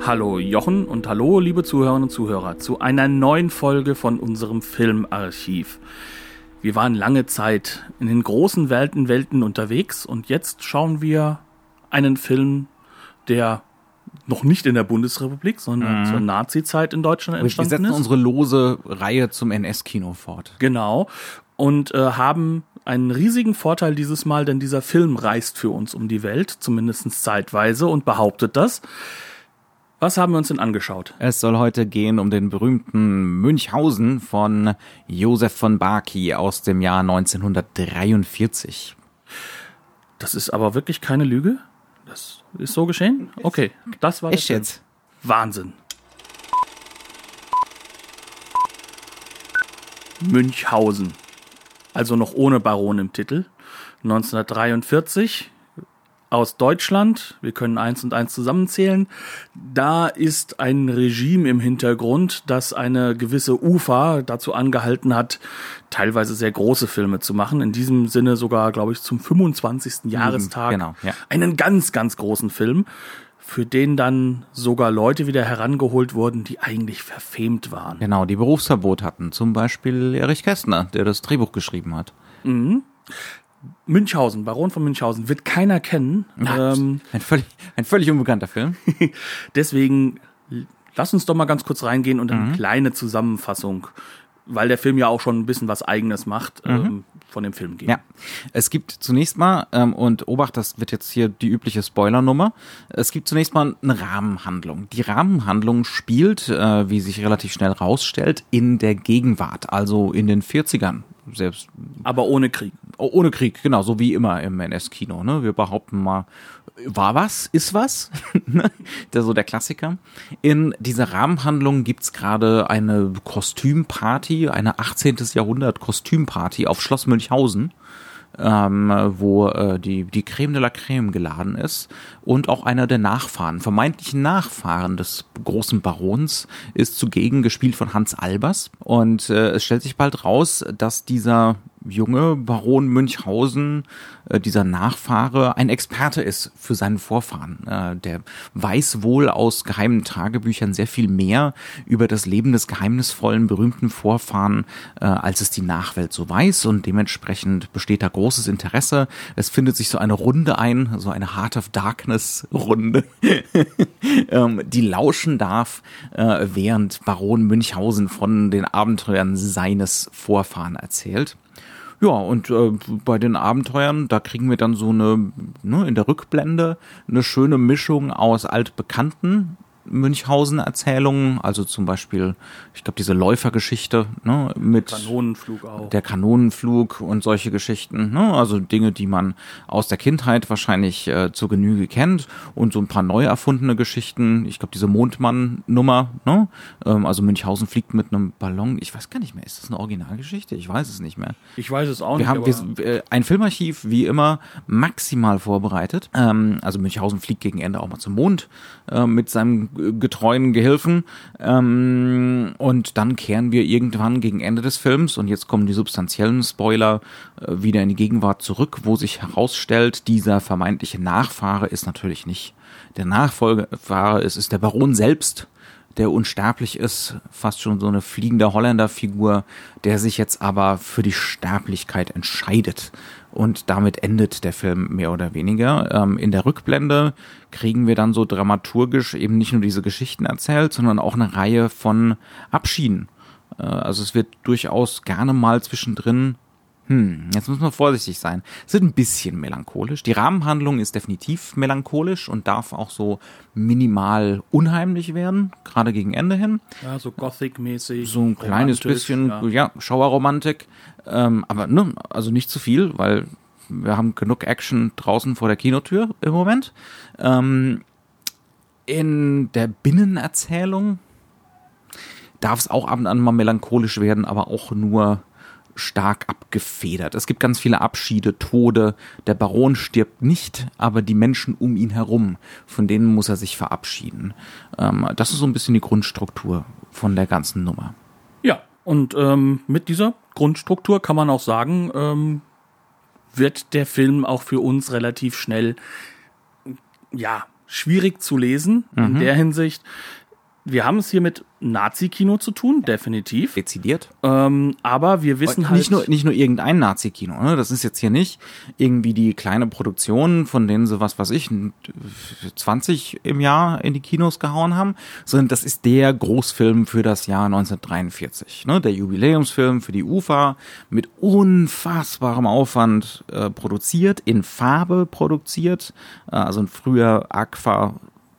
Hallo Jochen und hallo liebe Zuhörerinnen und Zuhörer zu einer neuen Folge von unserem Filmarchiv. Wir waren lange Zeit in den großen Welten Welten unterwegs und jetzt schauen wir einen Film, der noch nicht in der Bundesrepublik, sondern mhm. zur Nazi-Zeit in Deutschland entstanden ist. Wir setzen unsere lose Reihe zum NS-Kino fort. Genau. Und äh, haben einen riesigen Vorteil dieses Mal, denn dieser Film reist für uns um die Welt, zumindest zeitweise, und behauptet das. Was haben wir uns denn angeschaut? Es soll heute gehen um den berühmten Münchhausen von Josef von Baki aus dem Jahr 1943. Das ist aber wirklich keine Lüge? Das ist so geschehen? Okay, das war Echt jetzt? Wahnsinn. Münchhausen. Also noch ohne Baron im Titel. 1943 aus Deutschland, wir können eins und eins zusammenzählen, da ist ein Regime im Hintergrund, das eine gewisse UFA dazu angehalten hat, teilweise sehr große Filme zu machen. In diesem Sinne sogar, glaube ich, zum 25. Mhm, Jahrestag genau, ja. einen ganz, ganz großen Film, für den dann sogar Leute wieder herangeholt wurden, die eigentlich verfemt waren. Genau, die Berufsverbot hatten. Zum Beispiel Erich Kästner, der das Drehbuch geschrieben hat. Mhm. Münchhausen, Baron von Münchhausen, wird keiner kennen. ähm, ein, völlig, ein völlig unbekannter Film. Deswegen lass uns doch mal ganz kurz reingehen und eine mhm. kleine Zusammenfassung, weil der Film ja auch schon ein bisschen was Eigenes macht, mhm. ähm, von dem Film geben. Ja, es gibt zunächst mal, ähm, und Obacht, das wird jetzt hier die übliche Spoilernummer, es gibt zunächst mal eine Rahmenhandlung. Die Rahmenhandlung spielt, äh, wie sich relativ schnell rausstellt, in der Gegenwart, also in den 40ern selbst. Aber ohne Krieg. Oh, ohne Krieg, genau, so wie immer im NS-Kino. Ne? Wir behaupten mal, war was, ist was, ne? der so der Klassiker. In dieser Rahmenhandlung gibt's gerade eine Kostümparty, eine 18. Jahrhundert Kostümparty auf Schloss Münchhausen ähm, wo äh, die, die Creme de la Creme geladen ist. Und auch einer der Nachfahren, vermeintlichen Nachfahren des großen Barons, ist zugegen gespielt von Hans Albers. Und äh, es stellt sich bald raus, dass dieser junge Baron Münchhausen, äh, dieser Nachfahre, ein Experte ist für seinen Vorfahren. Äh, der weiß wohl aus geheimen Tagebüchern sehr viel mehr über das Leben des geheimnisvollen, berühmten Vorfahren, äh, als es die Nachwelt so weiß. Und dementsprechend besteht da großes Interesse. Es findet sich so eine Runde ein, so eine Heart of Darkness Runde, ähm, die lauschen darf, äh, während Baron Münchhausen von den Abenteuern seines Vorfahren erzählt. Ja, und äh, bei den Abenteuern, da kriegen wir dann so eine, ne, in der Rückblende, eine schöne Mischung aus altbekannten Münchhausen-Erzählungen, also zum Beispiel, ich glaube, diese Läufergeschichte ne, mit Kanonenflug auch. der Kanonenflug und solche Geschichten, ne, also Dinge, die man aus der Kindheit wahrscheinlich äh, zur Genüge kennt und so ein paar neu erfundene Geschichten. Ich glaube, diese Mondmann-Nummer, ne, ähm, also Münchhausen fliegt mit einem Ballon. Ich weiß gar nicht mehr, ist das eine Originalgeschichte? Ich weiß es nicht mehr. Ich weiß es auch wir nicht. Haben, wir, äh, ein Filmarchiv, wie immer, maximal vorbereitet. Ähm, also Münchhausen fliegt gegen Ende auch mal zum Mond äh, mit seinem getreuen Gehilfen. Ähm, und dann kehren wir irgendwann gegen Ende des Films, und jetzt kommen die substanziellen Spoiler, äh, wieder in die Gegenwart zurück, wo sich herausstellt, dieser vermeintliche Nachfahre ist natürlich nicht der Nachfolgefahre, es ist der Baron selbst, der unsterblich ist, fast schon so eine fliegende Holländer-Figur, der sich jetzt aber für die Sterblichkeit entscheidet und damit endet der Film mehr oder weniger. Ähm, in der Rückblende kriegen wir dann so dramaturgisch eben nicht nur diese Geschichten erzählt, sondern auch eine Reihe von Abschieden. Äh, also es wird durchaus gerne mal zwischendrin hm, jetzt muss man vorsichtig sein. Es wird ein bisschen melancholisch. Die Rahmenhandlung ist definitiv melancholisch und darf auch so minimal unheimlich werden, gerade gegen Ende hin. Ja, so Gothic-mäßig. So ein kleines bisschen, ja, ja Schauerromantik. Ähm, aber ne, also nicht zu viel, weil wir haben genug Action draußen vor der Kinotür im Moment. Ähm, in der Binnenerzählung darf es auch ab und an mal melancholisch werden, aber auch nur stark abgefedert. Es gibt ganz viele Abschiede, Tode. Der Baron stirbt nicht, aber die Menschen um ihn herum, von denen muss er sich verabschieden. Ähm, das ist so ein bisschen die Grundstruktur von der ganzen Nummer. Ja, und ähm, mit dieser Grundstruktur kann man auch sagen, ähm, wird der Film auch für uns relativ schnell, ja, schwierig zu lesen mhm. in der Hinsicht. Wir haben es hier mit Nazi-Kino zu tun, definitiv. Dezidiert. Ähm, aber wir wissen Und halt. Nicht nur, nicht nur irgendein Nazi-Kino, ne? Das ist jetzt hier nicht irgendwie die kleine Produktion, von denen sie, was weiß ich, 20 im Jahr in die Kinos gehauen haben, sondern das ist der Großfilm für das Jahr 1943. Ne? Der Jubiläumsfilm für die UFA mit unfassbarem Aufwand äh, produziert, in Farbe produziert, äh, also ein früher Aqua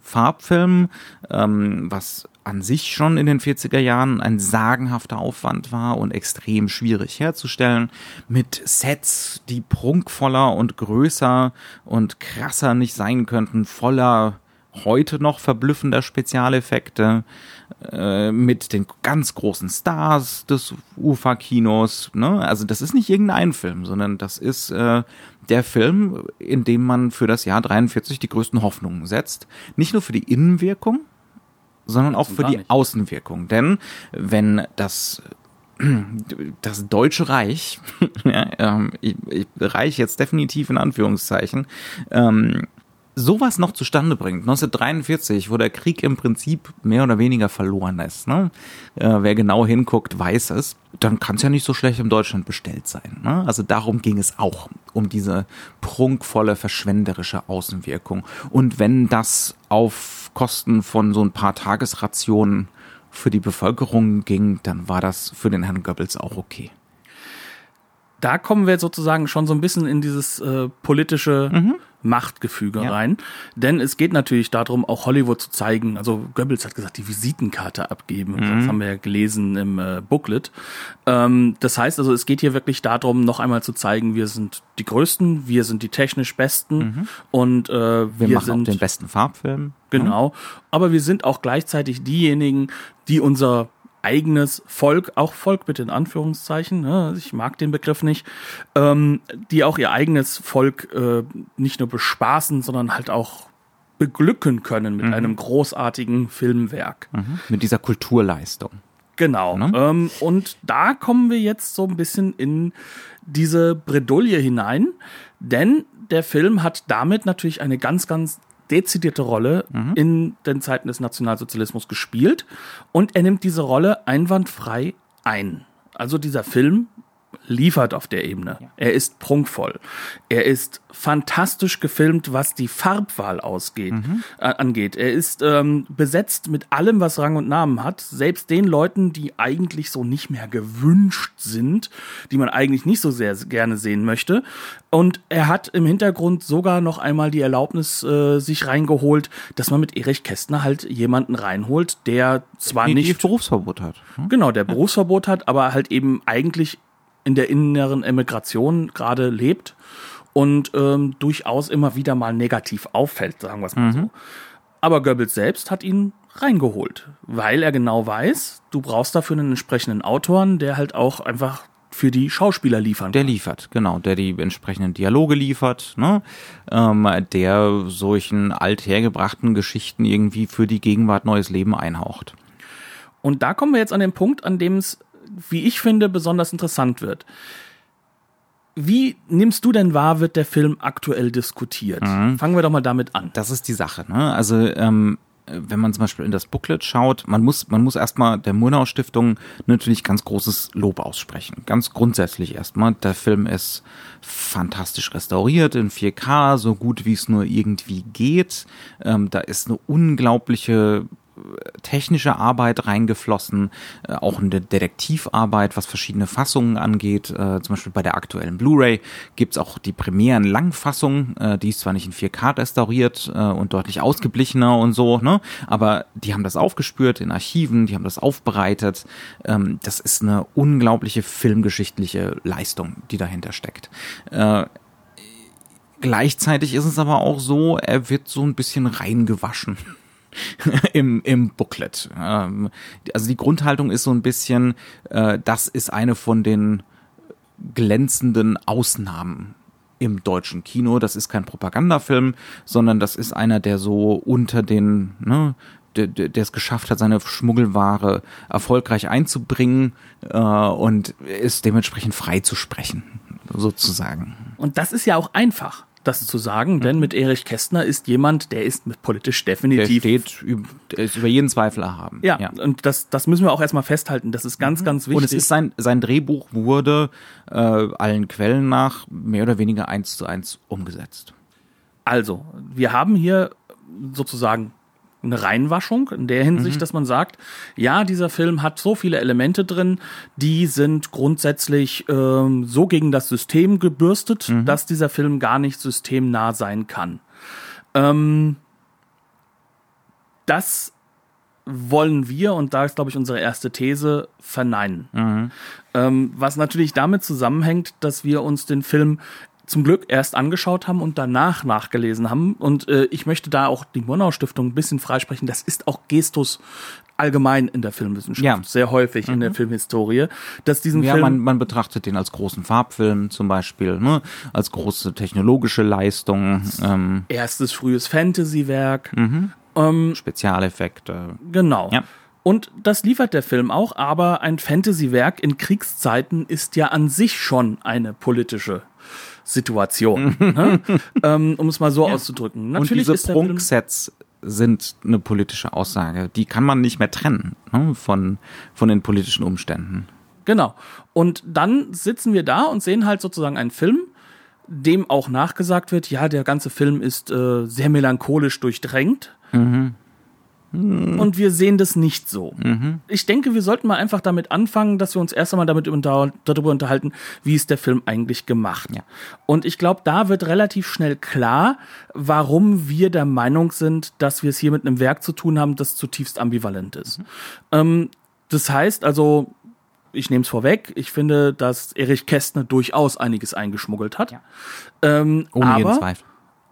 Farbfilm, ähm, was an sich schon in den 40er Jahren ein sagenhafter Aufwand war und extrem schwierig herzustellen, mit Sets, die prunkvoller und größer und krasser nicht sein könnten, voller heute noch verblüffender Spezialeffekte äh, mit den ganz großen Stars des UFA-Kinos. Ne? Also das ist nicht irgendein Film, sondern das ist äh, der Film, in dem man für das Jahr 43 die größten Hoffnungen setzt. Nicht nur für die Innenwirkung, sondern auch für die. Außenwirkung. Denn wenn das das Deutsche Reich, ja, ähm, ich, ich, Reich jetzt definitiv in Anführungszeichen, ähm, sowas noch zustande bringt, 1943, wo der Krieg im Prinzip mehr oder weniger verloren ist, ne? Äh, wer genau hinguckt, weiß es, dann kann es ja nicht so schlecht in Deutschland bestellt sein. Ne? Also darum ging es auch, um diese prunkvolle, verschwenderische Außenwirkung. Und wenn das auf Kosten von so ein paar Tagesrationen für die Bevölkerung ging, dann war das für den Herrn Goebbels auch okay da kommen wir sozusagen schon so ein bisschen in dieses äh, politische mhm. Machtgefüge ja. rein. Denn es geht natürlich darum, auch Hollywood zu zeigen. Also Goebbels hat gesagt, die Visitenkarte abgeben. Mhm. Das haben wir ja gelesen im äh, Booklet. Ähm, das heißt also, es geht hier wirklich darum, noch einmal zu zeigen, wir sind die Größten, wir sind die technisch Besten mhm. und äh, wir, wir machen sind auch den besten Farbfilm. Genau. Aber wir sind auch gleichzeitig diejenigen, die unser eigenes Volk, auch Volk bitte in Anführungszeichen, ne, ich mag den Begriff nicht, ähm, die auch ihr eigenes Volk äh, nicht nur bespaßen, sondern halt auch beglücken können mit mhm. einem großartigen Filmwerk. Mhm. Mit dieser Kulturleistung. Genau. Ne? Ähm, und da kommen wir jetzt so ein bisschen in diese Bredouille hinein, denn der Film hat damit natürlich eine ganz, ganz dezidierte Rolle mhm. in den Zeiten des Nationalsozialismus gespielt und er nimmt diese Rolle einwandfrei ein. Also dieser Film liefert auf der Ebene. Ja. Er ist prunkvoll. Er ist fantastisch gefilmt, was die Farbwahl ausgeht, mhm. äh, angeht. Er ist ähm, besetzt mit allem, was Rang und Namen hat. Selbst den Leuten, die eigentlich so nicht mehr gewünscht sind, die man eigentlich nicht so sehr gerne sehen möchte. Und er hat im Hintergrund sogar noch einmal die Erlaubnis äh, sich reingeholt, dass man mit Erich Kästner halt jemanden reinholt, der zwar die, nicht die Berufsverbot hat. Hm? Genau, der Berufsverbot hat, aber halt eben eigentlich in der inneren Emigration gerade lebt und ähm, durchaus immer wieder mal negativ auffällt, sagen wir es mal mhm. so. Aber Goebbels selbst hat ihn reingeholt, weil er genau weiß, du brauchst dafür einen entsprechenden Autoren, der halt auch einfach für die Schauspieler liefern. Der liefert, genau, der die entsprechenden Dialoge liefert, ne? ähm, der solchen althergebrachten Geschichten irgendwie für die Gegenwart neues Leben einhaucht. Und da kommen wir jetzt an den Punkt, an dem es wie ich finde, besonders interessant wird. Wie nimmst du denn wahr, wird der Film aktuell diskutiert? Mhm. Fangen wir doch mal damit an. Das ist die Sache. Ne? Also ähm, wenn man zum Beispiel in das Booklet schaut, man muss, man muss erstmal der Murnau Stiftung natürlich ganz großes Lob aussprechen. Ganz grundsätzlich erstmal. Der Film ist fantastisch restauriert in 4K, so gut wie es nur irgendwie geht. Ähm, da ist eine unglaubliche technische Arbeit reingeflossen, äh, auch in der Detektivarbeit, was verschiedene Fassungen angeht. Äh, zum Beispiel bei der aktuellen Blu-ray gibt's auch die Premieren Langfassung, äh, die ist zwar nicht in 4K restauriert und deutlich ausgeblichener und so, ne? aber die haben das aufgespürt in Archiven, die haben das aufbereitet. Ähm, das ist eine unglaubliche filmgeschichtliche Leistung, die dahinter steckt. Gleichzeitig ist es aber auch so, er wird so ein bisschen reingewaschen. im, im Booklet. Ähm, also die Grundhaltung ist so ein bisschen, äh, das ist eine von den glänzenden Ausnahmen im deutschen Kino. Das ist kein Propagandafilm, sondern das ist einer, der so unter den, ne, der, der es geschafft hat, seine Schmuggelware erfolgreich einzubringen äh, und ist dementsprechend frei zu sprechen, sozusagen. Und das ist ja auch einfach das zu sagen, denn mit Erich Kästner ist jemand, der ist politisch definitiv. Der steht der ist über jeden Zweifel erhaben. Ja, ja, und das, das müssen wir auch erstmal festhalten. Das ist ganz, mhm. ganz wichtig. Und es ist sein, sein Drehbuch wurde äh, allen Quellen nach mehr oder weniger eins zu eins umgesetzt. Also, wir haben hier sozusagen eine Reinwaschung in der Hinsicht, mhm. dass man sagt, ja, dieser Film hat so viele Elemente drin, die sind grundsätzlich ähm, so gegen das System gebürstet, mhm. dass dieser Film gar nicht systemnah sein kann. Ähm, das wollen wir, und da ist, glaube ich, unsere erste These, verneinen. Mhm. Ähm, was natürlich damit zusammenhängt, dass wir uns den Film zum Glück erst angeschaut haben und danach nachgelesen haben. Und äh, ich möchte da auch die Murnau Stiftung ein bisschen freisprechen. Das ist auch Gestus allgemein in der Filmwissenschaft, ja. sehr häufig mhm. in der mhm. Filmhistorie, dass diesen ja, Film... man, man betrachtet den als großen Farbfilm zum Beispiel, ne? als große technologische Leistung. Ähm. Erstes frühes Fantasy-Werk. Mhm. Ähm, Spezialeffekte. Genau. Ja. Und das liefert der Film auch, aber ein Fantasy-Werk in Kriegszeiten ist ja an sich schon eine politische Situation, ne? ähm, um es mal so ja. auszudrücken. Natürlich Und diese Prunksets sind eine politische Aussage. Die kann man nicht mehr trennen ne? von, von den politischen Umständen. Genau. Und dann sitzen wir da und sehen halt sozusagen einen Film, dem auch nachgesagt wird, ja, der ganze Film ist äh, sehr melancholisch durchdrängt. Mhm. Und wir sehen das nicht so. Mhm. Ich denke, wir sollten mal einfach damit anfangen, dass wir uns erst einmal damit unter, darüber unterhalten, wie ist der Film eigentlich gemacht. Ja. Und ich glaube, da wird relativ schnell klar, warum wir der Meinung sind, dass wir es hier mit einem Werk zu tun haben, das zutiefst ambivalent ist. Mhm. Ähm, das heißt also, ich nehme es vorweg, ich finde, dass Erich Kästner durchaus einiges eingeschmuggelt hat. Ja. Ähm, Ohne aber, jeden Zweifel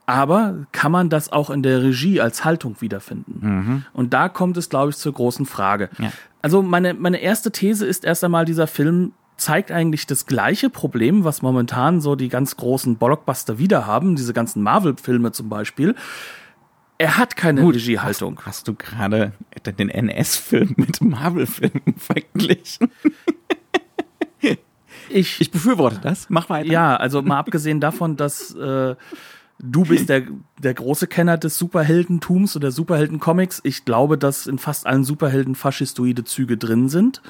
aber kann man das auch in der Regie als Haltung wiederfinden? Mhm. Und da kommt es, glaube ich, zur großen Frage. Ja. Also meine, meine erste These ist erst einmal, dieser Film zeigt eigentlich das gleiche Problem, was momentan so die ganz großen Blockbuster wieder haben, diese ganzen Marvel-Filme zum Beispiel. Er hat keine Gut, Regiehaltung. Hast, hast du gerade den NS-Film mit Marvel-Filmen verglichen? ich, ich befürworte das. Mach weiter. Ja, also mal abgesehen davon, dass äh, Du bist der, der große Kenner des Superheldentums oder Superheldencomics. Ich glaube, dass in fast allen Superhelden faschistoide Züge drin sind.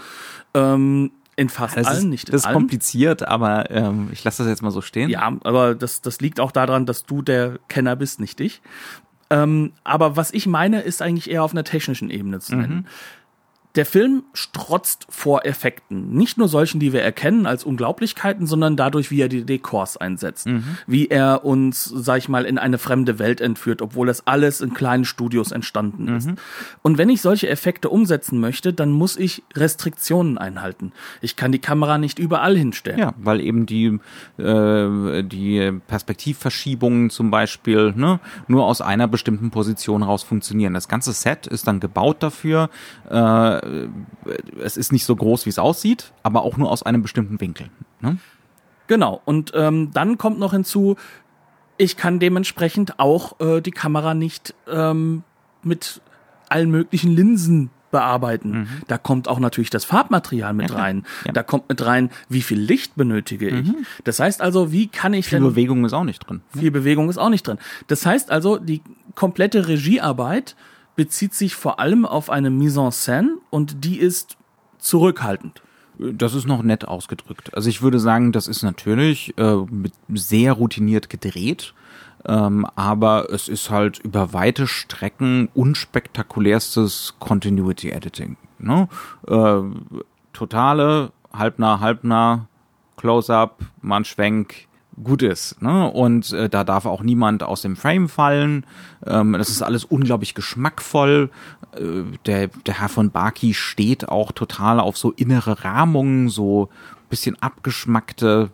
Ähm, in fast das allen, ist, nicht in Das ist allen. kompliziert, aber ähm, ich lasse das jetzt mal so stehen. Ja, aber das, das liegt auch daran, dass du der Kenner bist, nicht ich. Ähm, aber was ich meine, ist eigentlich eher auf einer technischen Ebene zu nennen. Mhm. Der Film strotzt vor Effekten. Nicht nur solchen, die wir erkennen als Unglaublichkeiten, sondern dadurch, wie er die Dekors einsetzt. Mhm. Wie er uns, sag ich mal, in eine fremde Welt entführt, obwohl das alles in kleinen Studios entstanden mhm. ist. Und wenn ich solche Effekte umsetzen möchte, dann muss ich Restriktionen einhalten. Ich kann die Kamera nicht überall hinstellen. Ja, weil eben die, äh, die Perspektivverschiebungen zum Beispiel ne, nur aus einer bestimmten Position raus funktionieren. Das ganze Set ist dann gebaut dafür, äh, es ist nicht so groß, wie es aussieht, aber auch nur aus einem bestimmten Winkel. Ne? Genau. Und ähm, dann kommt noch hinzu, ich kann dementsprechend auch äh, die Kamera nicht ähm, mit allen möglichen Linsen bearbeiten. Mhm. Da kommt auch natürlich das Farbmaterial mit ja, rein. Ja. Da kommt mit rein, wie viel Licht benötige ich. Mhm. Das heißt also, wie kann ich viel denn, Bewegung ist auch nicht drin. Viel Bewegung ist auch nicht drin. Das heißt also, die komplette Regiearbeit bezieht sich vor allem auf eine Mise en scène und die ist zurückhaltend. Das ist noch nett ausgedrückt. Also ich würde sagen, das ist natürlich äh, sehr routiniert gedreht, ähm, aber es ist halt über weite Strecken unspektakulärstes Continuity Editing. Ne? Äh, totale halbnah, halbnah, Close-up, man Schwenk, gut ist. Ne? Und äh, da darf auch niemand aus dem Frame fallen. Ähm, das ist alles unglaublich geschmackvoll. Äh, der, der Herr von Baki steht auch total auf so innere Rahmungen, so bisschen abgeschmackte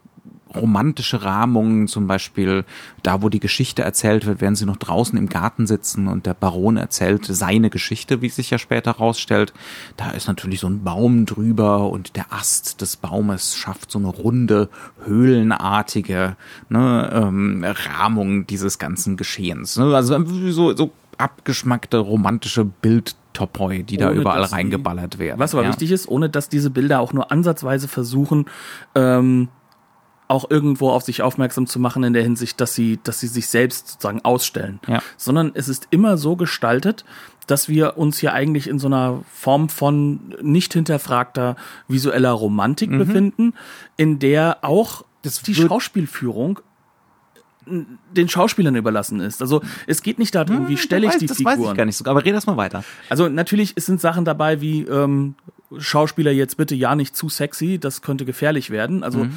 romantische Rahmungen, zum Beispiel da, wo die Geschichte erzählt wird, während sie noch draußen im Garten sitzen und der Baron erzählt seine Geschichte, wie sich ja später rausstellt. Da ist natürlich so ein Baum drüber und der Ast des Baumes schafft so eine runde, höhlenartige ne, ähm, Rahmung dieses ganzen Geschehens. Ne? Also so, so abgeschmackte romantische Bild Topoi, die da Ohne, überall dass die- reingeballert werden. Was aber ja. wichtig ist, ohne dass diese Bilder auch nur ansatzweise versuchen, ähm, auch irgendwo auf sich aufmerksam zu machen in der Hinsicht, dass sie, dass sie sich selbst sozusagen ausstellen. Ja. Sondern es ist immer so gestaltet, dass wir uns hier eigentlich in so einer Form von nicht hinterfragter visueller Romantik befinden, in der auch Das die Schauspielführung den Schauspielern überlassen ist. Also es geht nicht darum, wie stelle ich die das Figuren. weiß ich gar nicht so, aber red das mal weiter. Also natürlich es sind Sachen dabei wie ähm, Schauspieler jetzt bitte ja nicht zu sexy, das könnte gefährlich werden. Also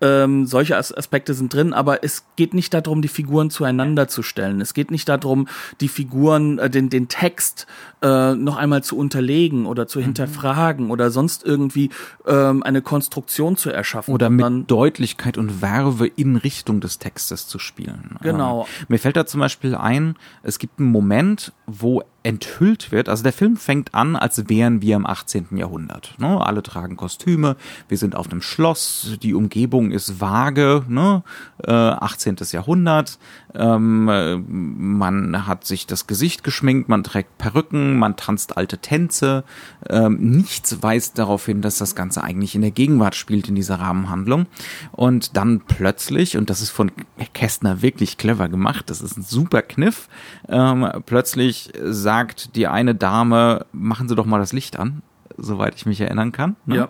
ähm, solche As Aspekte sind drin, aber es geht nicht darum, die Figuren zueinander zu stellen. Es geht nicht darum, die Figuren, äh, den, den Text äh, noch einmal zu unterlegen oder zu hinterfragen oder sonst irgendwie ähm, eine Konstruktion zu erschaffen. Oder mit Deutlichkeit und Verve in Richtung des Textes zu spielen. Genau. Ähm, mir fällt da zum Beispiel ein, es gibt einen Moment, wo enthüllt wird, also der Film fängt an, als wären wir im 18. Jahrhundert. Ne? Alle tragen Kostüme, wir sind auf einem Schloss, die Umgebung ist vage, ne? äh, 18. Jahrhundert, ähm, äh, man hat sich das Gesicht geschminkt, man trägt Perücken, man tanzt alte Tänze, ähm, nichts weist darauf hin, dass das Ganze eigentlich in der Gegenwart spielt in dieser Rahmenhandlung. Und dann plötzlich, und das ist von Kästner wirklich clever gemacht, das ist ein super Kniff, ähm, plötzlich sagt die eine Dame, machen Sie doch mal das Licht an, soweit ich mich erinnern kann. Ne?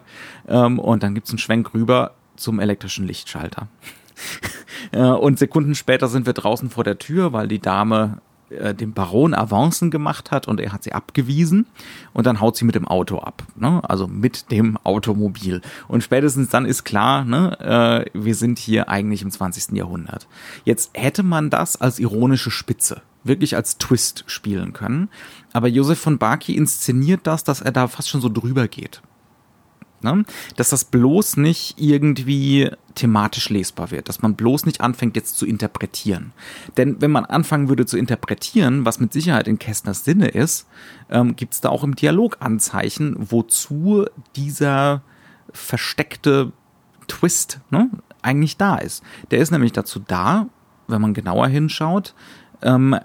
Ja. Ähm, und dann gibt's einen Schwenk rüber zum elektrischen Lichtschalter. Äh, und Sekunden später sind wir draußen vor der Tür, weil die Dame äh, dem Baron Avancen gemacht hat und er hat sie abgewiesen und dann haut sie mit dem Auto ab, ne? also mit dem Automobil. Und spätestens dann ist klar, ne, äh, wir sind hier eigentlich im 20. Jahrhundert. Jetzt hätte man das als ironische Spitze, wirklich als Twist spielen können, aber Josef von Baki inszeniert das, dass er da fast schon so drüber geht ne? dass das bloß nicht irgendwie thematisch lesbar wird, dass man bloß nicht anfängt jetzt zu interpretieren. Denn wenn man anfangen würde zu interpretieren, was mit Sicherheit in Kästners Sinne ist, ähm, gibt es da auch im Dialog Anzeichen, wozu dieser versteckte Twist ne, eigentlich da ist. Der ist nämlich dazu da, wenn man genauer hinschaut, ähm,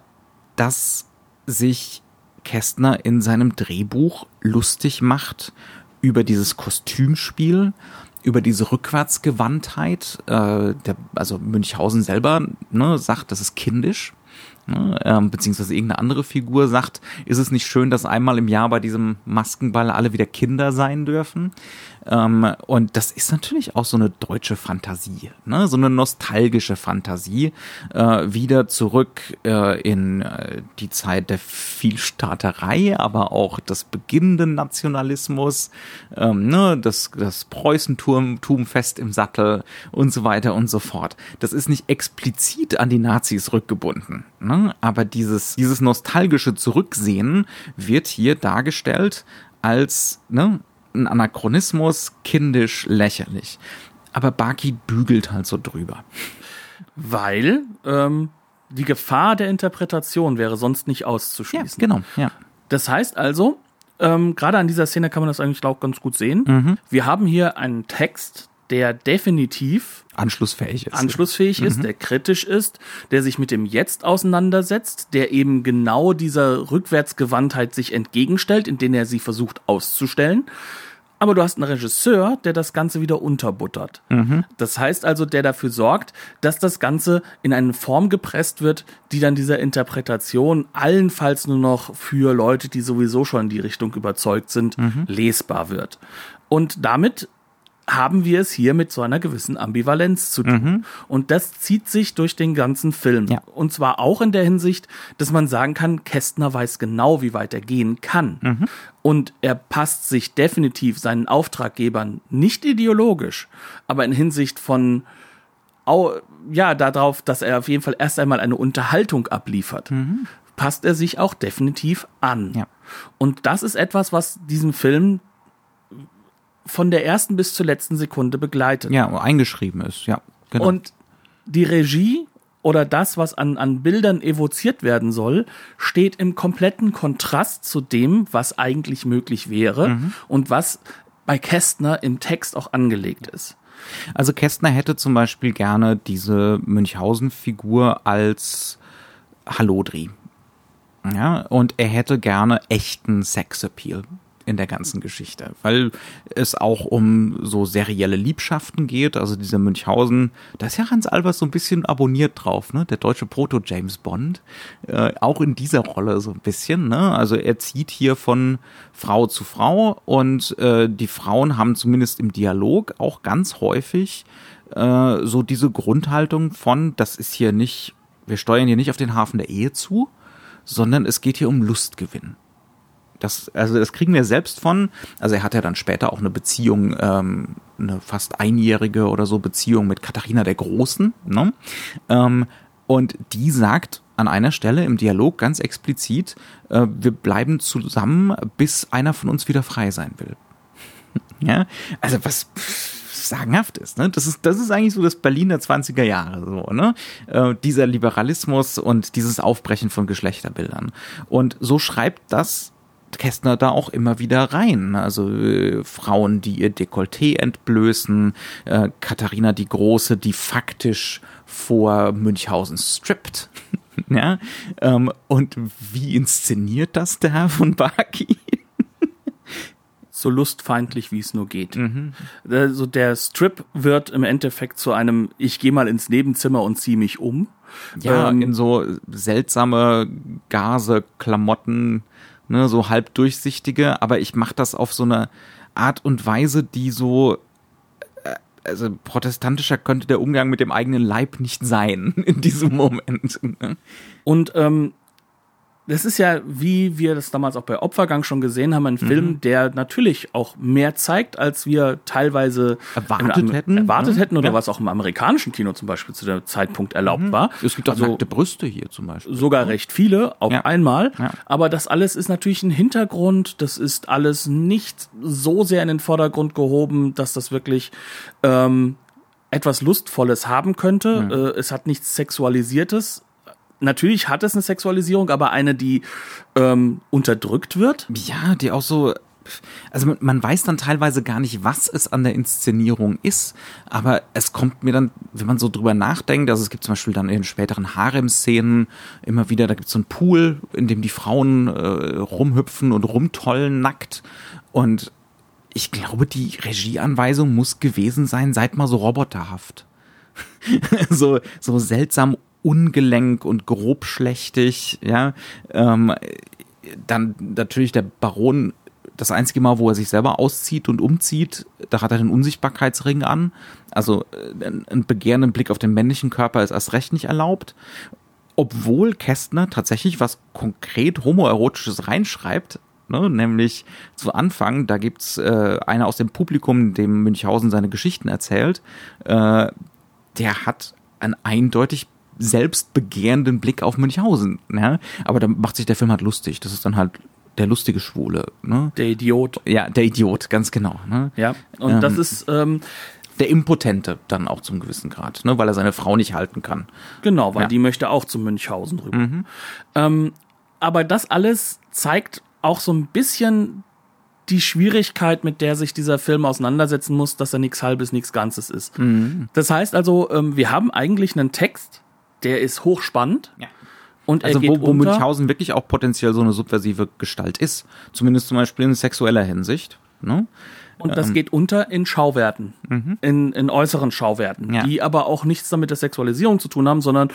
dass sich Kästner in seinem Drehbuch lustig macht über dieses Kostümspiel, über diese Rückwärtsgewandtheit. Äh, der, also Münchhausen selber ne, sagt, das ist kindisch. Ne, ähm, beziehungsweise irgendeine andere Figur sagt, ist es nicht schön, dass einmal im Jahr bei diesem Maskenball alle wieder Kinder sein dürfen? Ähm, und das ist natürlich auch so eine deutsche Fantasie, ne? so eine nostalgische Fantasie, äh, wieder zurück äh, in äh, die Zeit der Vielstaaterei, aber auch des beginnenden Nationalismus, ähm, ne? das, das Preußentum Tum fest im Sattel und so weiter und so fort. Das ist nicht explizit an die Nazis rückgebunden, ne? aber dieses, dieses nostalgische Zurücksehen wird hier dargestellt als ne, ein Anachronismus, kindisch, lächerlich. Aber Baki bügelt halt so drüber. weil ähm, die Gefahr der Interpretation wäre sonst nicht auszuschließen. genau, ja. Das heißt also, ähm, gerade an dieser Szene kann man das eigentlich auch ganz gut sehen. Mhm. Wir haben hier einen Text, der definitiv Anschlussfähig ist. anschlussfähig ist, der kritisch ist, der sich mit dem Jetzt auseinandersetzt, der eben genau dieser Rückwärtsgewandtheit sich entgegenstellt, indem er sie versucht auszustellen. Aber du hast einen Regisseur, der das Ganze wieder unterbuttert. Das heißt also, der dafür sorgt, dass das Ganze in eine Form gepresst wird, die dann dieser Interpretation allenfalls nur noch für Leute, die sowieso schon in die Richtung überzeugt sind, lesbar wird. Und damit haben wir es hier mit so einer gewissen Ambivalenz zu tun. Und das zieht sich durch den ganzen Film. Ja. Und zwar auch in der Hinsicht, dass man sagen kann, Kästner weiß genau, wie weit er gehen kann. Und er passt sich definitiv seinen Auftraggebern nicht ideologisch, aber in Hinsicht von ja, darauf, dass er auf jeden Fall erst einmal eine Unterhaltung abliefert, passt er sich auch definitiv an. Ja. Und das ist etwas, was diesen Film von der ersten bis zur letzten Sekunde begleitet. Ja, eingeschrieben ist, ja, genau. Und die Regie oder das, was an, an Bildern evoziert werden soll, steht im kompletten Kontrast zu dem, was eigentlich möglich wäre Mhm. und was bei Kästner im Text auch angelegt ist. Also Kästner hätte zum Beispiel gerne diese Münchhausen-Figur als Hallodri. Ja, und er hätte gerne echten Sexappeal in der ganzen Geschichte, weil es auch um so serielle Liebschaften geht. Also dieser Münchhausen, da ist ja Hans Albers so ein bisschen abonniert drauf, ne? Der deutsche Proto-James Bond, äh, auch in dieser Rolle so ein bisschen. Ne? Also er zieht hier von Frau zu Frau und äh, die Frauen haben zumindest im Dialog auch ganz häufig äh, so diese Grundhaltung von, das ist hier nicht, wir steuern hier nicht auf den Hafen der Ehe zu, sondern es geht hier um Lustgewinn. Das, also das kriegen wir selbst von. Also er hat ja dann später auch eine Beziehung, ähm, eine fast einjährige oder so Beziehung mit Katharina der Großen. Ne? Ähm, und die sagt an einer Stelle im Dialog ganz explizit, äh, wir bleiben zusammen, bis einer von uns wieder frei sein will. ja, also was sagenhaft ist, ne? Das ist, das ist eigentlich so das Berlin der 20er Jahre, so, ne? Äh, dieser Liberalismus und dieses Aufbrechen von Geschlechterbildern. Und so schreibt das Kästner da auch immer wieder rein. Also äh, Frauen, die ihr Dekolleté entblößen, äh, Katharina die Große, die faktisch vor Münchhausen strippt. ja, ähm, und wie inszeniert das der Herr von Baki? So lustfeindlich, wie es nur geht. Mhm. Also der Strip wird im Endeffekt zu einem, ich gehe mal ins Nebenzimmer und ziehe mich um. Ja, Ähm, in so seltsame Gase, Klamotten, ne, so halb durchsichtige, aber ich mache das auf so eine Art und Weise, die so äh, also protestantischer könnte der Umgang mit dem eigenen Leib nicht sein in diesem Moment. ne? Und ähm, das ist ja, wie wir das damals auch bei Opfergang schon gesehen haben, ein Mhm. Film, der natürlich auch mehr zeigt, als wir teilweise Erwartet im- hätten, erwartet ne? hätten oder Ja. Mhm. was auch im amerikanischen Kino zum Beispiel zu dem Zeitpunkt erlaubt war. Es gibt auch Also- nackte Brüste hier zum Beispiel. sogar recht viele auf Ja. einmal. Ja. Aber das alles ist natürlich ein Hintergrund. Das ist alles nicht so sehr in den Vordergrund gehoben, dass das wirklich ähm, etwas Lustvolles haben könnte. Äh, es hat nichts Sexualisiertes. Natürlich hat es eine Sexualisierung, aber eine, die ähm, unterdrückt wird. Ja, die auch so. Also man- weiß dann teilweise gar nicht, was es an der Inszenierung ist, aber es kommt mir dann, wenn man so drüber nachdenkt, also es gibt zum Beispiel dann in späteren Harem-Szenen immer wieder, da gibt es so einen Pool, in dem die Frauen äh, rumhüpfen und rumtollen nackt und ich glaube, die Regieanweisung muss gewesen sein, seid mal so roboterhaft. so, so seltsam ungelenk und grobschlächtig, ja. Ähm, dann natürlich der Baron, das einzige Mal, wo er sich selber auszieht und umzieht, da hat er den Unsichtbarkeitsring an. Also äh, ein ein begehrenden Blick auf den männlichen Körper ist erst recht nicht erlaubt. Obwohl Kästner tatsächlich was konkret homoerotisches reinschreibt, ne, nämlich zu Anfang, da gibt's äh, einer aus dem Publikum, dem Münchhausen seine Geschichten erzählt, äh, der hat einen eindeutig selbstbegehrenden Blick auf Münchhausen. Ja? Aber da macht sich der Film halt lustig. Das ist dann halt der lustige Schwule. Ne? Der Idiot. Ja, der Idiot, ganz genau. Ne? Ja. Und Ähm, das ist, ähm, Der Impotente dann auch zum gewissen Grad, ne? weil er seine Frau nicht halten kann. Genau, weil Ja. die möchte auch zu Münchhausen rüber. Ähm, aber das alles zeigt auch so ein bisschen die Schwierigkeit, mit der sich dieser Film auseinandersetzen muss, dass er nichts Halbes, nichts Ganzes ist. Das heißt also, ähm, wir haben eigentlich einen Text, der ist hochspannend Ja. und er Also geht wo, wo unter. Münchhausen wirklich auch potenziell so eine subversive Gestalt ist. Zumindest zum Beispiel in sexueller Hinsicht. Ne? Und das geht unter in Schauwerten, in, in äußeren Schauwerten, Ja. die aber auch nichts damit der Sexualisierung zu tun haben, sondern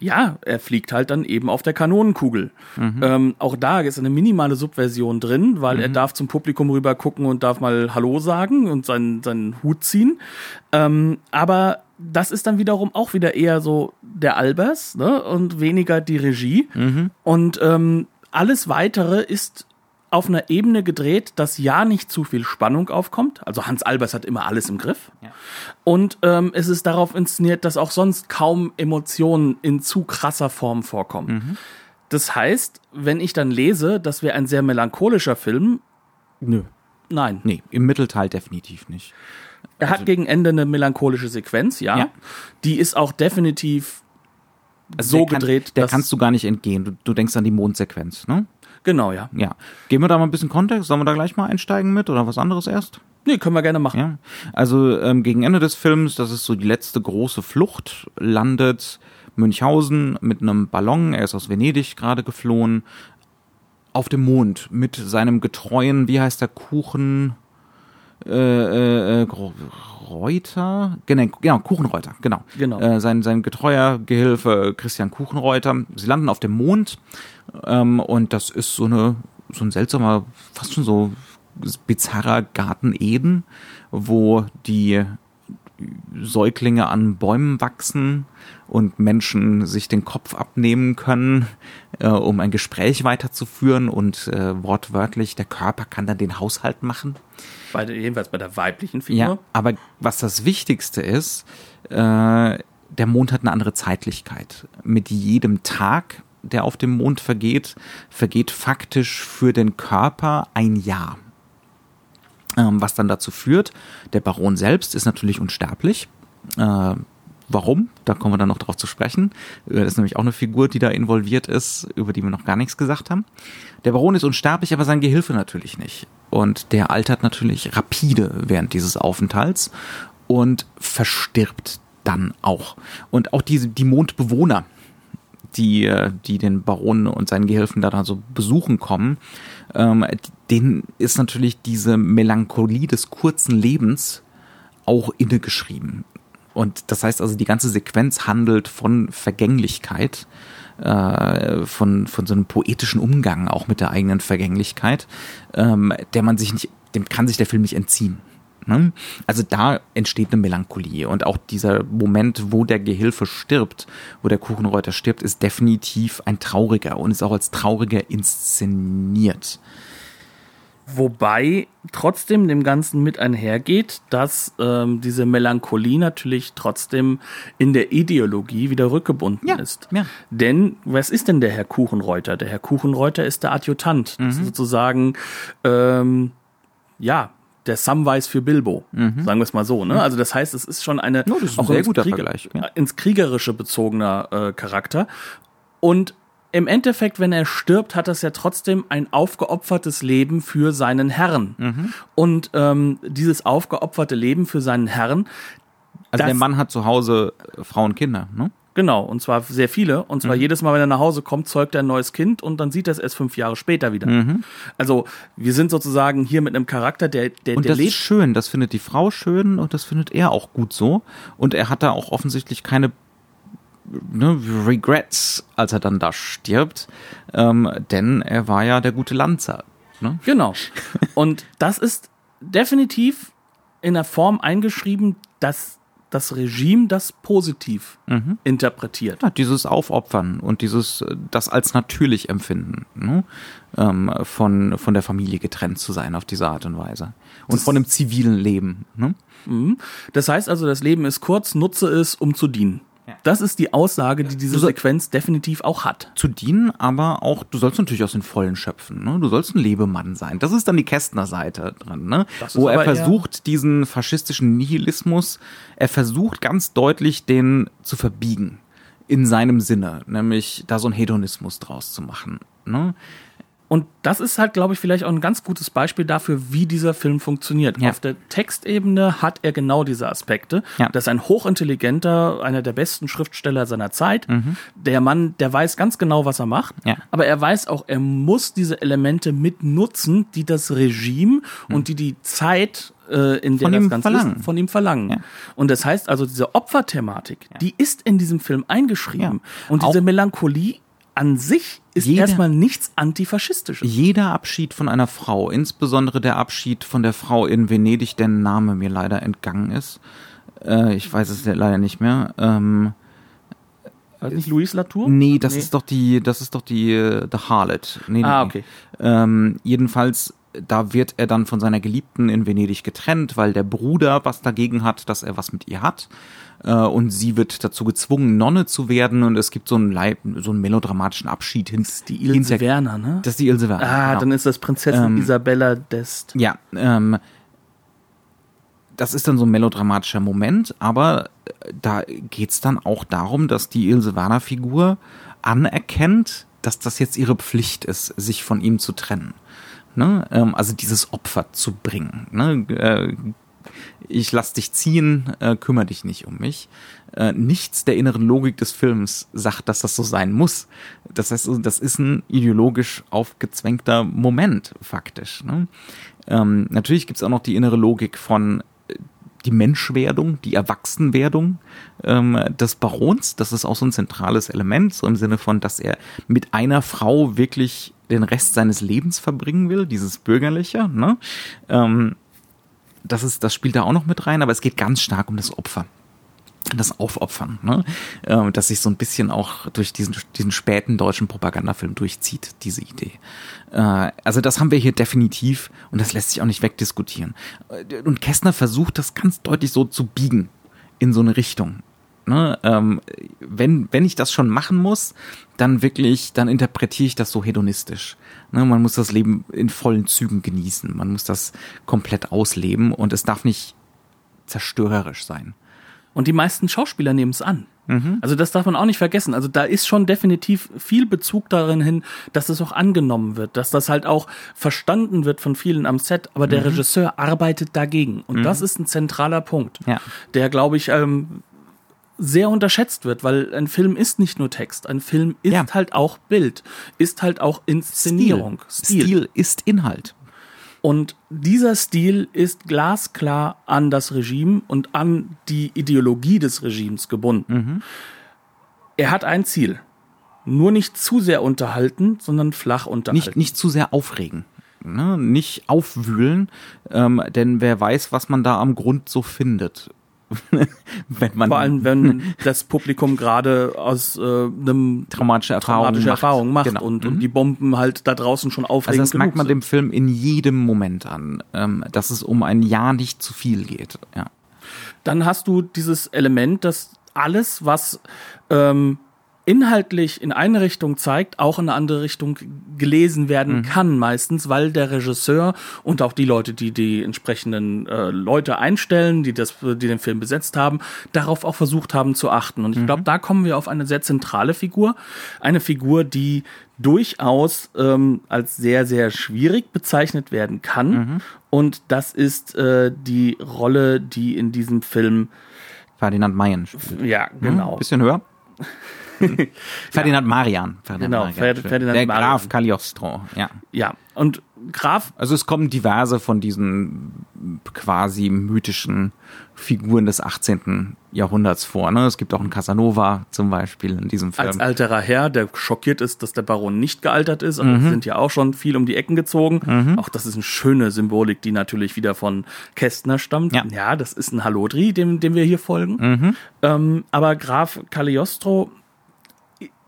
ja, er fliegt halt dann eben auf der Kanonenkugel. Ähm, auch da ist eine minimale Subversion drin, weil er darf zum Publikum rüber gucken und darf mal Hallo sagen und seinen, seinen Hut ziehen. Ähm, aber das ist dann wiederum auch wieder eher so der Albers ne? und weniger die Regie. Und ähm, alles weitere ist auf einer Ebene gedreht, dass ja nicht zu viel Spannung aufkommt. Also Hans Albers hat immer alles im Griff. Ja. Und ähm, es ist darauf inszeniert, dass auch sonst kaum Emotionen in zu krasser Form vorkommen. Das heißt, wenn ich dann lese, das wäre ein sehr melancholischer Film, Nö. Nein. Nee, im Mittelteil definitiv nicht. Er hat gegen Ende eine melancholische Sequenz, ja. Ja. Die ist auch definitiv so der kann, gedreht, Der dass- kannst du gar nicht entgehen. Du, du denkst an die Mondsequenz, ne? Genau, ja. Ja. Geben wir da mal ein bisschen Kontext? Sollen wir da gleich mal einsteigen mit oder was anderes erst? Nee, können wir gerne machen. Ja. Also ähm, gegen Ende des Films, das ist so die letzte große Flucht, landet Münchhausen mit einem Ballon, er ist aus Venedig gerade geflohen, auf dem Mond mit seinem getreuen, wie heißt der Kuchen? Äh, äh, äh, Reuter? Genau, genau, Kuchenreuter, genau. Genau. Äh, sein, sein getreuer Gehilfe Christian Kuchenreuter. Sie landen auf dem Mond ähm, und das ist so eine so ein seltsamer, fast schon so bizarrer Garten Eden, wo die Säuglinge an Bäumen wachsen und Menschen sich den Kopf abnehmen können, äh, um ein Gespräch weiterzuführen und äh, wortwörtlich der Körper kann dann den Haushalt machen. Bei jedenfalls bei der weiblichen Figur. Ja, aber was das Wichtigste ist, äh, der Mond hat eine andere Zeitlichkeit. Mit jedem Tag, der auf dem Mond vergeht, vergeht faktisch für den Körper ein Jahr. Ähm, was dann dazu führt, der Baron selbst ist natürlich unsterblich. Äh, warum? Da kommen wir dann noch drauf zu sprechen. Äh, Das ist nämlich auch eine Figur, die da involviert ist, über die wir noch gar nichts gesagt haben. Der Baron ist unsterblich, aber sein Gehilfe natürlich nicht. Und der altert natürlich rapide während dieses Aufenthalts und verstirbt dann auch. Und auch diese, die Mondbewohner, die, die den Baron und seinen Gehilfen da dann so besuchen kommen, ähm, denen ist natürlich diese Melancholie des kurzen Lebens auch innegeschrieben. Und das heißt also, die ganze Sequenz handelt von Vergänglichkeit, äh, von, von so einem poetischen Umgang auch mit der eigenen Vergänglichkeit, ähm, der man sich nicht, dem kann sich der Film nicht entziehen. Ne? Also da entsteht eine Melancholie und auch dieser Moment, wo der Gehilfe stirbt, wo der Kuchenreuter stirbt, ist definitiv ein trauriger und ist auch als trauriger inszeniert. Wobei trotzdem dem Ganzen mit einhergeht, dass ähm, diese Melancholie natürlich trotzdem in der Ideologie wieder rückgebunden Ja, ist. ja. Denn was ist denn der Herr Kuchenreuter? Der Herr Kuchenreuter ist der Adjutant. Das ist sozusagen ähm, ja der Samwise für Bilbo, sagen wir es mal so. Ne? Also das heißt, es ist schon eine das ist ein auch sehr ins guter Kriege- Vergleich, ja. ins kriegerische bezogener äh, Charakter und im Endeffekt, wenn er stirbt, hat das ja trotzdem ein aufgeopfertes Leben für seinen Herrn. Mhm. Und ähm, dieses aufgeopferte Leben für seinen Herrn, Also Das- der Mann hat zu Hause äh, Frau und Kinder, ne? Genau, und zwar sehr viele. Und Mhm. zwar jedes Mal, wenn er nach Hause kommt, zeugt er ein neues Kind und dann sieht er es erst fünf Jahre später wieder. Mhm. Also wir sind sozusagen hier mit einem Charakter, der, der, Und der das ist lebt. schön, das findet die Frau schön und das findet er auch gut so. Und er hat da auch offensichtlich keine ne, Regrets, als er dann da stirbt, ähm, denn er war ja der gute Lanzer. Ne? Genau. Und das ist definitiv in der Form eingeschrieben, dass das Regime das positiv Mhm. interpretiert. Ja, dieses Aufopfern und dieses, äh, das als natürlich empfinden, ne? ähm, von, von der Familie getrennt zu sein auf diese Art und Weise. Und von dem zivilen Leben. Ne? Mhm. Das heißt also, das Leben ist kurz, nutze es, um zu dienen. Das ist die Aussage, die diese Sequenz definitiv auch hat. zu dienen, aber auch, du sollst natürlich aus den Vollen schöpfen. Ne? Du sollst ein Lebemann sein. Das ist dann die Kästner-Seite dran, ne? Das ist wo er versucht, diesen faschistischen Nihilismus, er versucht ganz deutlich, den zu verbiegen. In seinem Sinne, nämlich da so einen Hedonismus draus zu machen. Ne? Und das ist halt, glaube ich, vielleicht auch ein ganz gutes Beispiel dafür, wie dieser Film funktioniert. Ja. Auf der Textebene hat er genau diese Aspekte. Ja. Das ist ein hochintelligenter, einer der besten Schriftsteller seiner Zeit. Der Mann, der weiß ganz genau, was er macht. Mhm. Ja. Aber er weiß auch, er muss diese Elemente mitnutzen, die das Regime und die die Zeit, äh, in der Mhm. Von das ihm Ganze verlangen. ist, von ihm verlangen. Ja. Und das heißt also, diese Opferthematik, die ist in diesem Film eingeschrieben. Ja. Und Auch- diese Melancholie an sich ist Jeder- erstmal nichts Antifaschistisches. Jeder Abschied von einer Frau, insbesondere der Abschied von der Frau in Venedig, deren Name mir leider entgangen ist, äh, ich weiß es leider nicht mehr, ähm, Also nicht Louis Latour? Nee, das ist doch die, das ist doch die äh, The Harlot. Nee, nee, Ah, nee. okay. Ähm, jedenfalls da wird er dann von seiner Geliebten in Venedig getrennt, weil der Bruder was dagegen hat, dass er was mit ihr hat. Äh, und sie wird dazu gezwungen, Nonne zu werden. Und es gibt so einen, Leib, so einen melodramatischen Abschied hin. Die Ilse Werner, ne? Das ist die Ilse Werner. Ah, genau. dann ist das Prinzessin Ähm, Isabella d'Est. Ja, ähm, das ist dann so ein melodramatischer Moment, aber äh, da geht's dann auch darum, dass die Ilse Werner Figur anerkennt, dass das jetzt ihre Pflicht ist, sich von ihm zu trennen. Ne? Ähm, also dieses Opfer zu bringen. Ne? Ich lass dich ziehen, äh, kümmere dich nicht um mich. Äh, nichts der inneren Logik des Films sagt, dass das so sein muss. Das heißt, das ist ein ideologisch aufgezwängter Moment, faktisch. Ne? Ähm, natürlich gibt's auch noch die innere Logik von äh, die Menschwerdung, die Erwachsenwerdung ähm, des Barons. Das ist auch so ein zentrales Element, so im Sinne von, dass er mit einer Frau wirklich den Rest seines Lebens verbringen will, dieses Bürgerliche. Ne? Ähm, das ist, das spielt da auch noch mit rein, aber es geht ganz stark um das Opfer. Das Aufopfern, ne? ähm, das sich so ein bisschen auch durch diesen, diesen späten deutschen Propagandafilm durchzieht, diese Idee. Äh, also das haben wir hier definitiv und das lässt sich auch nicht wegdiskutieren. Und Kästner versucht das ganz deutlich so zu biegen in so eine Richtung. Ne? Ähm, wenn, wenn ich das schon machen muss, dann wirklich, dann interpretiere ich das so hedonistisch. Ne? Man muss das Leben in vollen Zügen genießen. Man muss das komplett ausleben und es darf nicht zerstörerisch sein. Und die meisten Schauspieler nehmen es an. Mhm. Also das darf man auch nicht vergessen. Also da ist schon definitiv viel Bezug darin hin, dass es auch angenommen wird, dass das halt auch verstanden wird von vielen am Set. Aber Mhm. der Regisseur arbeitet dagegen. Und das ist ein zentraler Punkt, Ja. der, glaube ich, ähm, sehr unterschätzt wird, weil ein Film ist nicht nur Text. Ein Film ist Ja. halt auch Bild, ist halt auch Inszenierung, Stil. Stil ist Inhalt. Und dieser Stil ist glasklar an das Regime und an die Ideologie des Regimes gebunden. Er hat ein Ziel. Nur nicht zu sehr unterhalten, sondern flach unterhalten. Nicht, nicht zu sehr aufregen. Ne? Nicht aufwühlen, ähm, denn wer weiß, was man da am Grund so findet. Wenn man Vor allem, wenn das Publikum gerade aus äh, einem traumatische Erfahrungen traumatische macht. Erfahrung macht Genau. und, Mhm. und die Bomben halt da draußen schon Also aufregend das merkt man sind. dem Film in jedem Moment an, ähm, dass es um ein Ja nicht zu viel geht. Ja. dann hast du dieses Element, dass alles, was ähm, inhaltlich in eine Richtung zeigt, auch in eine andere Richtung gelesen werden kann meistens, weil der Regisseur und auch die Leute, die die entsprechenden äh, Leute einstellen, die das, die den Film besetzt haben, darauf auch versucht haben zu achten. Und ich glaube, da kommen wir auf eine sehr zentrale Figur, eine Figur, die durchaus ähm, als sehr sehr schwierig bezeichnet werden kann. Und das ist äh, die Rolle, die in diesem Film Ferdinand Mayen. ja, genau. Hm, bisschen höher. Ferdinand Marian. Ferdinand Genau, Marian. Fer- Ferdinand Der Marian. Graf Cagliostro, ja. Ja, und Graf, Also es kommen diverse von diesen quasi mythischen Figuren des 18. Jahrhunderts vor. Ne? Es gibt auch einen Casanova zum Beispiel in diesem Film. als alterer Herr, der schockiert ist, dass der Baron nicht gealtert ist, aber sind ja auch schon viel um die Ecken gezogen. Auch das ist eine schöne Symbolik, die natürlich wieder von Kästner stammt. Ja. das ist ein Hallodri, dem, dem wir hier folgen. Ähm, aber Graf Cagliostro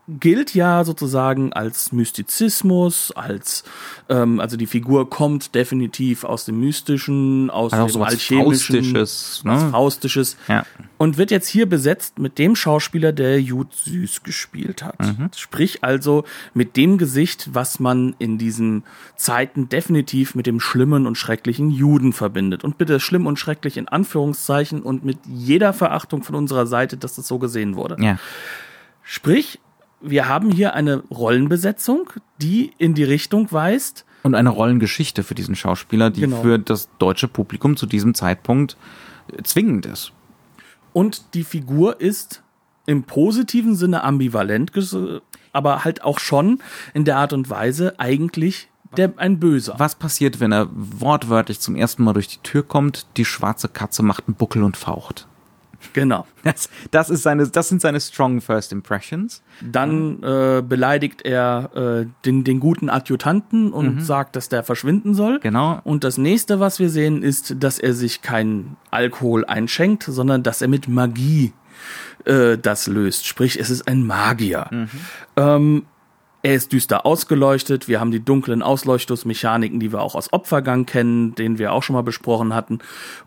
gilt ja sozusagen als Mystizismus, als ähm, also die Figur kommt definitiv aus dem Mystischen, aus Also dem sowas Alchemischen, Faustisches, ne? was Faustisches Ja. und wird jetzt hier besetzt mit dem Schauspieler, der Jud Süß gespielt hat. Sprich also mit dem Gesicht, was man in diesen Zeiten definitiv mit dem schlimmen und schrecklichen Juden verbindet. Und bitte schlimm und schrecklich in Anführungszeichen und mit jeder Verachtung von unserer Seite, dass das so gesehen wurde. ja. Sprich, wir haben hier eine Rollenbesetzung, die in die Richtung weist, Und eine Rollengeschichte für diesen Schauspieler, die Genau. für das deutsche Publikum zu diesem Zeitpunkt äh, zwingend ist. Und die Figur ist im positiven Sinne ambivalent, aber halt auch schon in der Art und Weise eigentlich der, ein Böser. Was passiert, wenn er wortwörtlich zum ersten Mal durch die Tür kommt, die schwarze Katze macht einen Buckel und faucht? Genau. Das, das, ist seine, das sind seine strong first impressions. Dann äh, beleidigt er äh, den, den guten Adjutanten und sagt, dass der verschwinden soll. Genau. Und das nächste, was wir sehen, ist, dass er sich keinen Alkohol einschenkt, sondern dass er mit Magie äh, das löst. Sprich, es ist ein Magier. Ähm, Er ist düster ausgeleuchtet. Wir haben die dunklen Ausleuchtungsmechaniken, die wir auch aus Opfergang kennen, den wir auch schon mal besprochen hatten.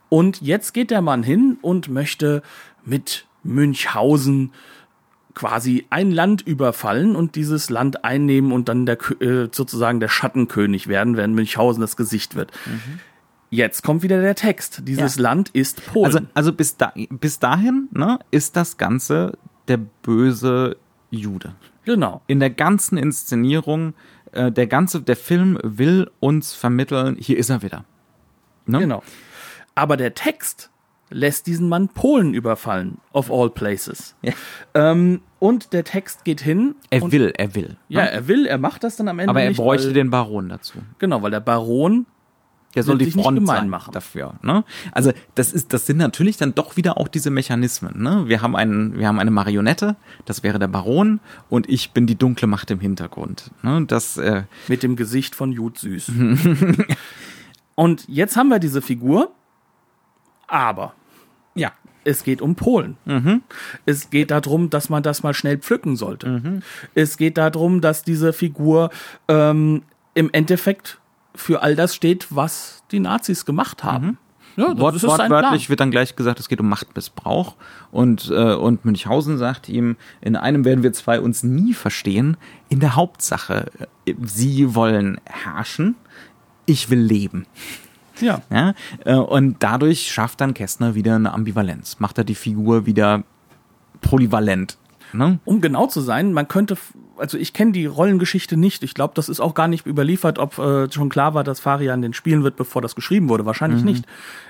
Und jetzt geht der Mann hin und möchte mit Münchhausen quasi ein Land überfallen und dieses Land einnehmen und dann der äh, sozusagen der Schattenkönig werden, während Münchhausen das Gesicht wird. Mhm. Jetzt kommt wieder der Text. Dieses ja. Land ist Polen. Also, also bis, da, bis dahin ne, ist das Ganze der böse Jude. Genau. In der ganzen Inszenierung, äh, der ganze, der Film will uns vermitteln, hier ist er wieder. Ne? Genau. Aber der Text lässt diesen Mann Polen überfallen, of all places. Ja. Ähm, und der Text geht hin. Er will, er will. Ja, ne? er will, er macht das dann am Ende. Aber er nicht, bräuchte weil, den Baron dazu. Genau, weil der Baron der soll die Front sein machen. dafür. Ne? Also das ist, das sind natürlich dann doch wieder auch diese Mechanismen. Ne? Wir haben einen, wir haben eine Marionette, das wäre der Baron, und ich bin die dunkle Macht im Hintergrund. Ne? Das äh mit dem Gesicht von Jud Süß. und jetzt haben wir diese Figur, aber ja, es geht um Polen. Mhm. Es geht darum, dass man das mal schnell pflücken sollte. Mhm. Es geht darum, dass diese Figur ähm, im Endeffekt für all das steht, was die Nazis gemacht haben. Mhm. Ja, Wort, wortwörtlich wird dann gleich gesagt, es geht um Machtmissbrauch. Und, äh, und Münchhausen sagt ihm, in einem werden wir zwei uns nie verstehen. In der Hauptsache, äh, sie wollen herrschen, ich will leben. Ja. ja. Äh, und dadurch schafft dann Kästner wieder eine Ambivalenz. Macht er die Figur wieder polyvalent. Ne? Um genau zu sein, man könnte also ich kenne die Rollengeschichte nicht. Ich glaube, das ist auch gar nicht überliefert, ob äh, schon klar war, dass Farian den spielen wird, bevor das geschrieben wurde. Wahrscheinlich mhm. nicht.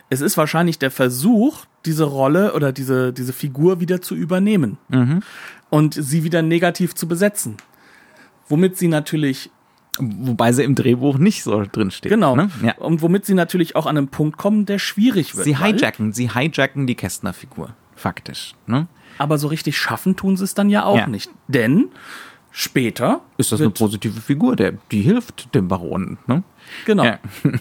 Es ist wahrscheinlich der Versuch, diese Rolle oder diese, diese Figur wieder zu übernehmen mhm. und sie wieder negativ zu besetzen. Womit sie natürlich Wobei sie im Drehbuch nicht so drin steht. Genau. Ne? Ja. Und womit sie natürlich auch an einen Punkt kommen, der schwierig wird. Sie hijacken, sie hijacken die Kästner-Figur. Faktisch. Ne? Aber so richtig schaffen tun sie es dann ja auch ja. nicht. Denn Später ist das eine positive Figur, der, die hilft dem Baron. Ne? Genau. Ja.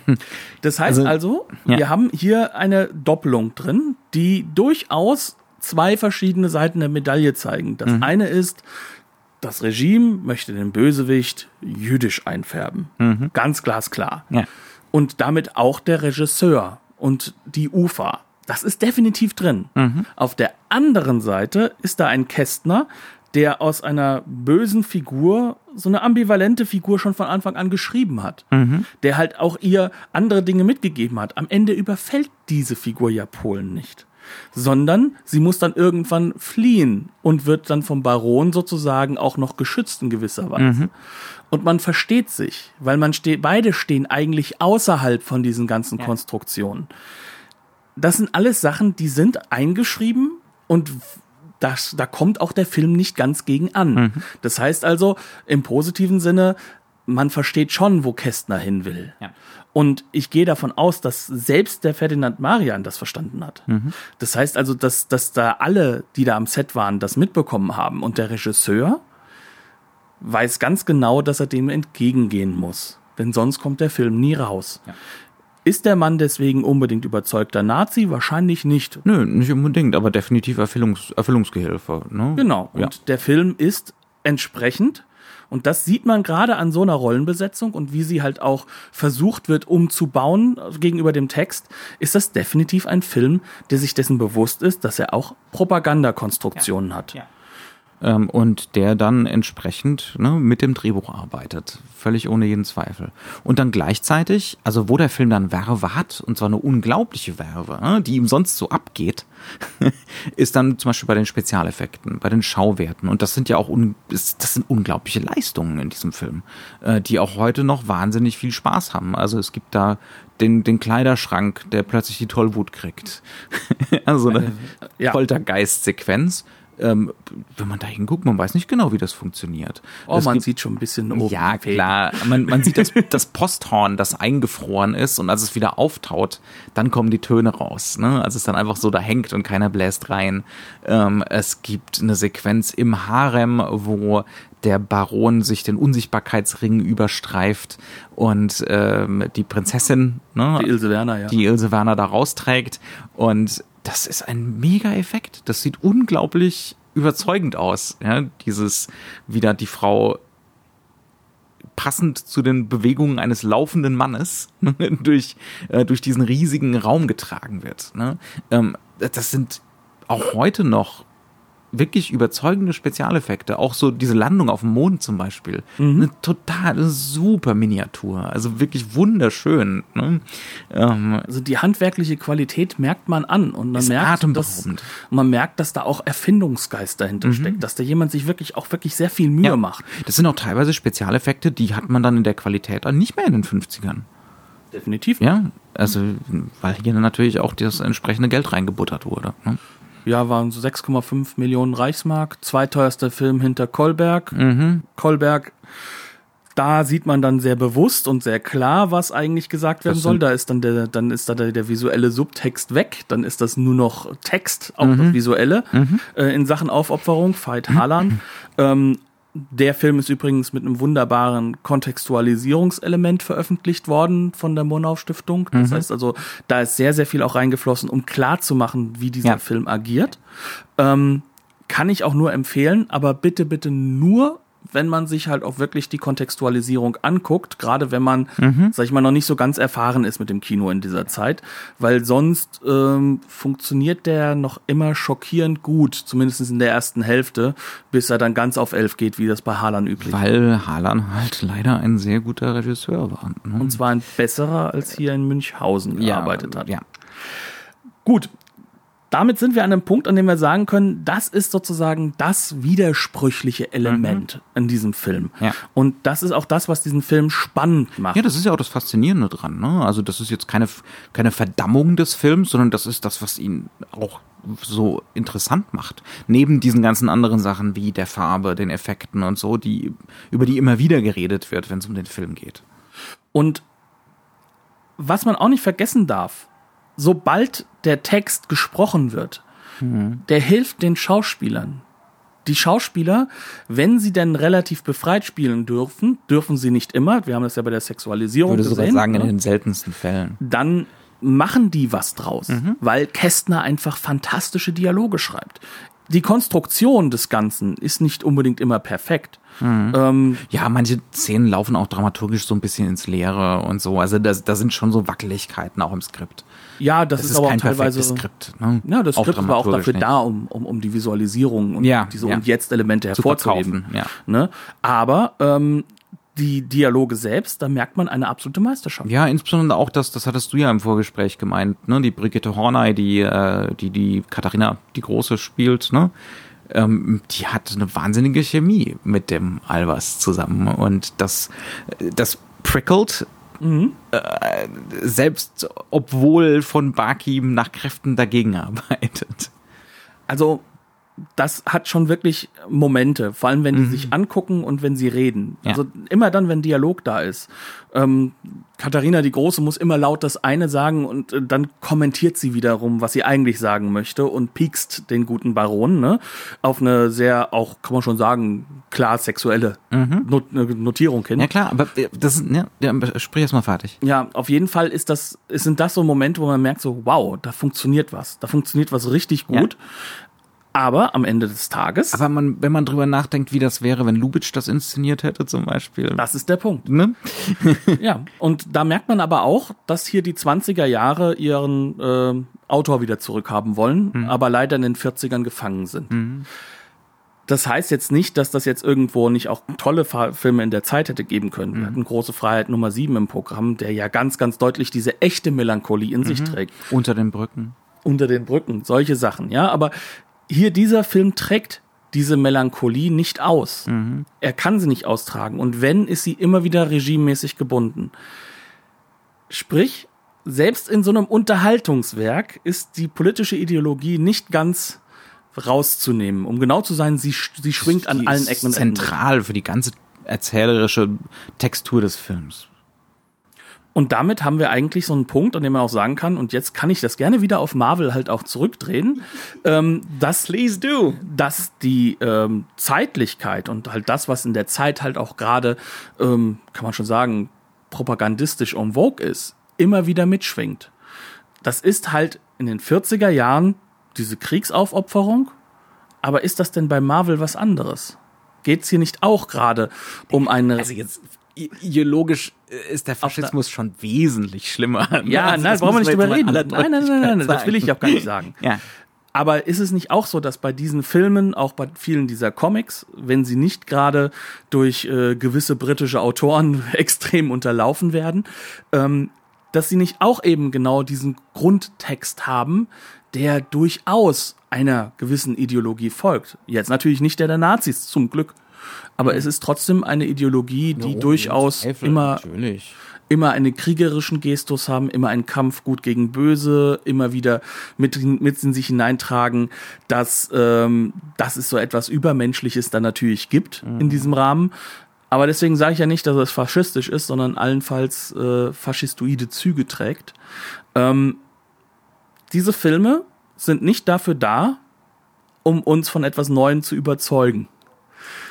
Das heißt also, also ja. wir haben hier eine Doppelung drin, die durchaus zwei verschiedene Seiten der Medaille zeigen. Das mhm. eine ist, das Regime möchte den Bösewicht jüdisch einfärben. Mhm. Ganz glasklar. Ja. Und damit auch der Regisseur und die UFA. Das ist definitiv drin. Mhm. Auf der anderen Seite ist da ein Kästner, der aus einer bösen Figur so eine ambivalente Figur schon von Anfang an geschrieben hat. Mhm. Der halt auch ihr andere Dinge mitgegeben hat. Am Ende überfällt diese Figur ja Polen nicht. Sondern sie muss dann irgendwann fliehen und wird dann vom Baron sozusagen auch noch geschützt in gewisser Weise. Mhm. Und man versteht sich, weil man steht, beide stehen eigentlich außerhalb von diesen ganzen ja. Konstruktionen. Das sind alles Sachen, die sind eingeschrieben und das, da kommt auch der Film nicht ganz gegen an. Mhm. Das heißt also, im positiven Sinne, man versteht schon, wo Kästner hin will. Ja. Und ich gehe davon aus, dass selbst der Ferdinand Marian das verstanden hat. Mhm. Das heißt also, dass, dass da alle, die da am Set waren, das mitbekommen haben. Und der Regisseur weiß ganz genau, dass er dem entgegengehen muss. Denn sonst kommt der Film nie raus. Ja. Ist der Mann deswegen unbedingt überzeugter Nazi? Wahrscheinlich nicht. Nö, nicht unbedingt, aber definitiv Erfüllungs Erfüllungsgehilfe. Ne? Genau. Und ja. der Film ist entsprechend und das sieht man gerade an so einer Rollenbesetzung und wie sie halt auch versucht wird, umzubauen gegenüber dem Text, ist das definitiv ein Film, der sich dessen bewusst ist, dass er auch Propagandakonstruktionen ja. hat. Ja ähm, und der dann entsprechend ne, mit dem Drehbuch arbeitet. Völlig ohne jeden Zweifel. Und dann gleichzeitig, also wo der Film dann Werbe hat, und zwar eine unglaubliche Werbe, ne, die ihm sonst so abgeht, ist dann zum Beispiel bei den Spezialeffekten, bei den Schauwerten. Und das sind ja auch un das sind unglaubliche Leistungen in diesem Film, äh, die auch heute noch wahnsinnig viel Spaß haben. Also es gibt da den, den Kleiderschrank, der plötzlich die Tollwut kriegt. also eine ja. Poltergeist-Sequenz ähm, wenn man da hinguckt, man weiß nicht genau, wie das funktioniert. Oh, man sieht schon ein bisschen oben. Ja, klar. Man, man sieht das, das Posthorn, das eingefroren ist und als es wieder auftaut, dann kommen die Töne raus. Ne? Als es dann einfach so da hängt und keiner bläst rein. Ähm, es gibt eine Sequenz im Harem, wo der Baron sich den Unsichtbarkeitsring überstreift und ähm, die Prinzessin, ne, die Ilse Werner, ja. die Ilse Werner da rausträgt und das ist ein mega Effekt. Das sieht unglaublich überzeugend aus. Ja, dieses wieder die Frau passend zu den Bewegungen eines laufenden Mannes durch, äh, durch diesen riesigen Raum getragen wird. Ne? Ähm, das sind auch heute noch wirklich überzeugende Spezialeffekte. Auch so diese Landung auf dem Mond zum Beispiel. Mhm. Eine totale super Miniatur. Also wirklich wunderschön. Ne? Ähm, also die handwerkliche Qualität merkt man an und man merkt, dass, man merkt, dass da auch Erfindungsgeist dahinter mhm. steckt, dass da jemand sich wirklich auch wirklich sehr viel Mühe ja. macht. Das sind auch teilweise Spezialeffekte, die hat man dann in der Qualität dann nicht mehr in den 50ern. Definitiv. Ja, also weil hier natürlich auch das entsprechende Geld reingebuttert wurde. Ne? Ja, waren so 6,5 Millionen Reichsmark. Zweiteuerster Film hinter Kolberg. Mhm. Kolberg, da sieht man dann sehr bewusst und sehr klar, was eigentlich gesagt werden soll. Da ist dann der, dann ist da der, der, visuelle Subtext weg. Dann ist das nur noch Text, auch mhm. das Visuelle. Mhm. Äh, in Sachen Aufopferung, Veit Harlan. Ähm, der Film ist übrigens mit einem wunderbaren Kontextualisierungselement veröffentlicht worden von der Monau Stiftung. Das mhm. heißt also, da ist sehr, sehr viel auch reingeflossen, um klar zu machen, wie dieser ja. Film agiert. Ähm, kann ich auch nur empfehlen, aber bitte, bitte nur wenn man sich halt auch wirklich die Kontextualisierung anguckt, gerade wenn man, mhm. sag ich mal, noch nicht so ganz erfahren ist mit dem Kino in dieser Zeit, weil sonst ähm, funktioniert der noch immer schockierend gut, zumindest in der ersten Hälfte, bis er dann ganz auf elf geht, wie das bei Harlan üblich ist. Weil Harlan halt leider ein sehr guter Regisseur war. Ne? Und zwar ein besserer, als hier in Münchhausen gearbeitet ja, hat. Ja. Gut, damit sind wir an einem Punkt, an dem wir sagen können, das ist sozusagen das widersprüchliche Element mhm. in diesem Film. Ja. Und das ist auch das, was diesen Film spannend macht. Ja, das ist ja auch das Faszinierende dran. Ne? Also das ist jetzt keine, keine Verdammung des Films, sondern das ist das, was ihn auch so interessant macht. Neben diesen ganzen anderen Sachen wie der Farbe, den Effekten und so, die, über die immer wieder geredet wird, wenn es um den Film geht. Und was man auch nicht vergessen darf, sobald der Text gesprochen wird, mhm. der hilft den Schauspielern. Die Schauspieler, wenn sie denn relativ befreit spielen dürfen, dürfen sie nicht immer, wir haben das ja bei der Sexualisierung würde gesehen, sogar sagen, ne? in den seltensten Fällen. Dann machen die was draus, mhm. weil Kästner einfach fantastische Dialoge schreibt. Die Konstruktion des Ganzen ist nicht unbedingt immer perfekt. Mhm. Ähm, ja, manche Szenen laufen auch dramaturgisch so ein bisschen ins Leere und so. Also da, da sind schon so Wackeligkeiten auch im Skript. Ja, das, das ist, ist aber auch teilweise Skript. Ne? Ja, das Skript war auch dafür nicht. da, um, um, um die Visualisierung und ja, diese ja. und jetzt Elemente hervorzuheben. Ja. Ne? Aber ähm, die Dialoge selbst, da merkt man eine absolute Meisterschaft. Ja, insbesondere auch das, das hattest du ja im Vorgespräch gemeint, ne? Die Brigitte Horney, die, äh, die, die Katharina, die Große spielt, ne? Ähm, die hat eine wahnsinnige Chemie mit dem Albers zusammen. Und das, das prickelt Mhm. Äh, selbst obwohl von Bakim nach Kräften dagegen arbeitet. Also das hat schon wirklich Momente, vor allem wenn die mhm. sich angucken und wenn sie reden. Ja. Also immer dann, wenn Dialog da ist. Ähm, Katharina die Große muss immer laut das eine sagen und äh, dann kommentiert sie wiederum, was sie eigentlich sagen möchte und piekst den guten Baron, ne? Auf eine sehr, auch kann man schon sagen, klar sexuelle mhm. Not äh, Notierung hin. Ja klar, aber äh, das ja, ja sprich erst mal fertig. Ja, auf jeden Fall ist das, sind das so Momente, wo man merkt so, wow, da funktioniert was. Da funktioniert was richtig gut. Ja. Aber am Ende des Tages. Aber man, wenn man drüber nachdenkt, wie das wäre, wenn Lubitsch das inszeniert hätte, zum Beispiel. Das ist der Punkt. Ne? ja, und da merkt man aber auch, dass hier die 20er Jahre ihren äh, Autor wieder zurückhaben wollen, mhm. aber leider in den 40ern gefangen sind. Mhm. Das heißt jetzt nicht, dass das jetzt irgendwo nicht auch tolle Filme in der Zeit hätte geben können. Wir mhm. hatten Große Freiheit Nummer 7 im Programm, der ja ganz, ganz deutlich diese echte Melancholie in sich mhm. trägt. Unter den Brücken unter den Brücken, solche Sachen, ja. Aber hier dieser Film trägt diese Melancholie nicht aus. Mhm. Er kann sie nicht austragen. Und wenn, ist sie immer wieder regimemäßig gebunden. Sprich, selbst in so einem Unterhaltungswerk ist die politische Ideologie nicht ganz rauszunehmen. Um genau zu sein, sie, sie schwingt an allen Ecken und Zentral für die ganze erzählerische Textur des Films. Und damit haben wir eigentlich so einen Punkt, an dem man auch sagen kann, und jetzt kann ich das gerne wieder auf Marvel halt auch zurückdrehen, ähm, dass, Please do. dass die ähm, Zeitlichkeit und halt das, was in der Zeit halt auch gerade, ähm, kann man schon sagen, propagandistisch en vogue ist, immer wieder mitschwingt. Das ist halt in den 40er Jahren diese Kriegsaufopferung, aber ist das denn bei Marvel was anderes? Geht's hier nicht auch gerade um eine. Also jetzt ideologisch ist der Faschismus schon wesentlich schlimmer. Ja, Also nein, das brauchen wir nicht drüber reden. Nein, nein, nein, nein, nein, das will ich auch gar nicht sagen. Ja. Aber ist es nicht auch so, dass bei diesen Filmen, auch bei vielen dieser Comics, wenn sie nicht gerade durch äh, gewisse britische Autoren extrem unterlaufen werden, ähm, dass sie nicht auch eben genau diesen Grundtext haben, der durchaus einer gewissen Ideologie folgt. Jetzt natürlich nicht der der Nazis, zum Glück. Aber es ist trotzdem eine Ideologie, die Oh, durchaus Zweifel, immer Natürlich. immer einen kriegerischen Gestus haben, immer einen Kampf gut gegen böse, immer wieder mit, mit in sich hineintragen, dass, ähm, dass es so etwas Übermenschliches dann natürlich gibt in diesem Rahmen. Aber deswegen sage ich ja nicht, dass es faschistisch ist, sondern allenfalls äh, faschistoide Züge trägt. Ähm, diese Filme sind nicht dafür da, um uns von etwas Neuem zu überzeugen.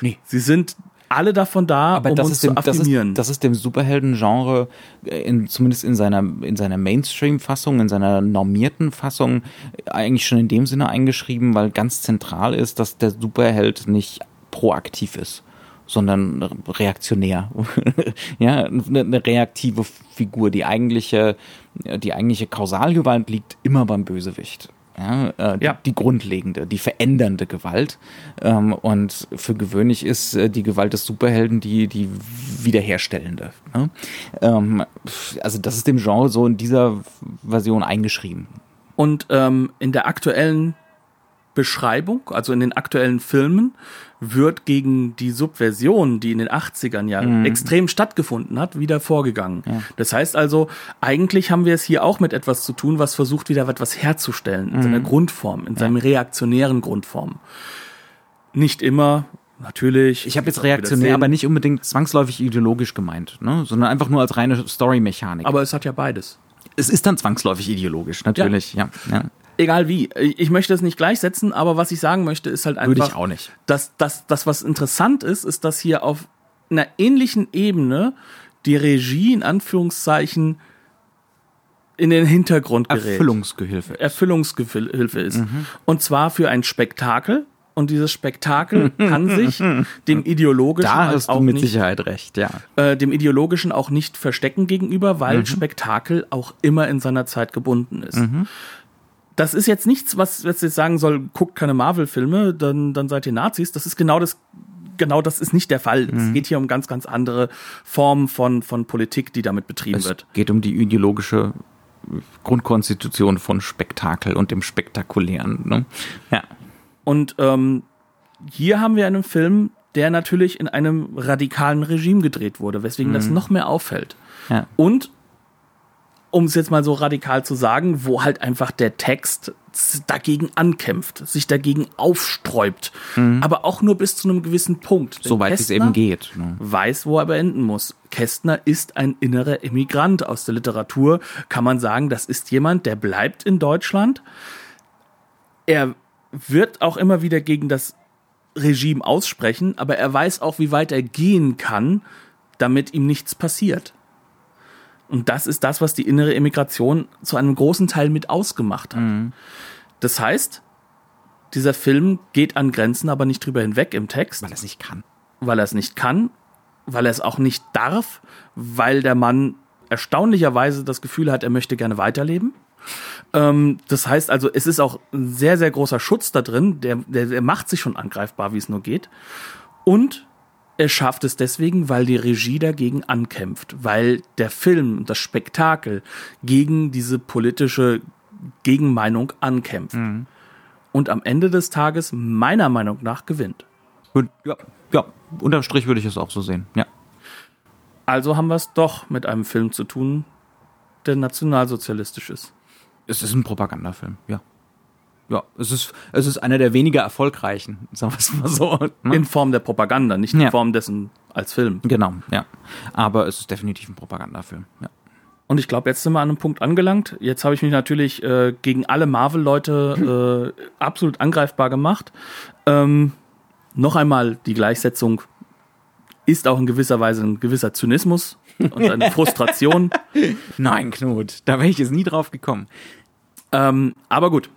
Nee. Sie sind alle davon da, Aber um das uns ist, dem, zu das, ist, affirmieren. das ist dem Superhelden-Genre, äh, in, zumindest in seiner, in seiner Mainstream-Fassung, in seiner normierten Fassung, äh, eigentlich schon in dem Sinne eingeschrieben, weil ganz zentral ist, dass der Superheld nicht proaktiv ist sondern reaktionär. ja, eine, eine reaktive Figur. Die eigentliche, die eigentliche Kausalgewalt liegt immer beim Bösewicht. Ja, äh, Ja. Die, die grundlegende, die verändernde Gewalt. Ähm, und für gewöhnlich ist äh, die Gewalt des Superhelden die, die wiederherstellende. Ne? Ähm, also das ist dem Genre so in dieser Version eingeschrieben. Und ähm, in der aktuellen Beschreibung, also in den aktuellen Filmen, wird gegen die Subversion, die in den 80ern ja extrem stattgefunden hat, wieder vorgegangen. Das heißt also, eigentlich haben wir es hier auch mit etwas zu tun, was versucht, wieder etwas herzustellen in seiner Grundform, in seinem reaktionären Grundform. Nicht immer, natürlich. Ich habe jetzt reaktionär, aber nicht unbedingt zwangsläufig ideologisch gemeint, ne? sondern einfach nur als reine Story-Mechanik. Aber es hat ja beides. es ist dann zwangsläufig ideologisch, natürlich. Ja, ja. Egal wie. Ich möchte es nicht gleichsetzen, aber was ich sagen möchte, ist halt einfach. Würde ich auch nicht. dass das, das, was interessant ist, ist, dass hier auf einer ähnlichen Ebene die Regie in Anführungszeichen in den Hintergrund gerät. Erfüllungsgehilfe. Erfüllungshilfe ist. Und zwar für ein Spektakel. Und dieses Spektakel kann sich dem ideologischen Da hast du auch mit nicht, Sicherheit recht, ja. äh, dem ideologischen auch nicht verstecken gegenüber, weil Spektakel auch immer in seiner Zeit gebunden ist. Das ist jetzt nichts, was was jetzt sagen soll, guckt keine Marvel-Filme, dann, dann seid ihr Nazis. Das ist genau das, genau das ist nicht der Fall. Es geht hier um ganz, ganz andere Formen von, von Politik, die damit betrieben Es wird. geht um die ideologische Grundkonstitution von Spektakel und dem Spektakulären. Ne? Ja. Und ähm, hier haben wir einen Film, der natürlich in einem radikalen Regime gedreht wurde, weswegen das noch mehr auffällt. ja. Und um es jetzt mal so radikal zu sagen, wo halt einfach der Text dagegen ankämpft, sich dagegen aufsträubt, aber auch nur bis zu einem gewissen Punkt. Denn Soweit es Kästner eben geht. Ne? Weiß, wo er beenden muss. Kästner ist ein innerer Immigrant aus der Literatur. Kann man sagen, das ist jemand, der bleibt in Deutschland. Er wird auch immer wieder gegen das Regime aussprechen, aber er weiß auch, wie weit er gehen kann, damit ihm nichts passiert. Und das ist das, was die innere Immigration zu einem großen Teil mit ausgemacht hat. Das heißt, dieser Film geht an Grenzen, aber nicht drüber hinweg im Text Weil er es nicht kann. weil er es nicht kann, weil er es auch nicht darf, weil der Mann erstaunlicherweise das Gefühl hat, er möchte gerne weiterleben. Ähm, das heißt also, es ist auch ein sehr, sehr großer Schutz da drin, der, der, der macht sich schon angreifbar, wie es nur geht. Und er schafft es deswegen, weil die Regie dagegen ankämpft, weil der Film, das Spektakel gegen diese politische Gegenmeinung ankämpft. Und am Ende des Tages meiner Meinung nach gewinnt. Ja. ja, unterm Strich würde ich es auch so sehen. Ja. Also haben wir es doch mit einem Film zu tun, der nationalsozialistisch ist. Es ist ein Propagandafilm, ja. Ja, es ist, es ist einer der weniger erfolgreichen, sagen wir es mal so. Ne? In Form der Propaganda, nicht in Ja. Form dessen als Film. Genau, ja. Aber es ist definitiv ein Propagandafilm, ja. Und ich glaube, jetzt sind wir an einem Punkt angelangt. Jetzt habe ich mich natürlich äh, gegen alle Marvel-Leute äh, absolut angreifbar gemacht. Ähm, noch einmal die Gleichsetzung ist auch in gewisser Weise ein gewisser Zynismus und eine Frustration. Nein, Knut, da wäre ich jetzt nie drauf gekommen. Ähm, aber gut.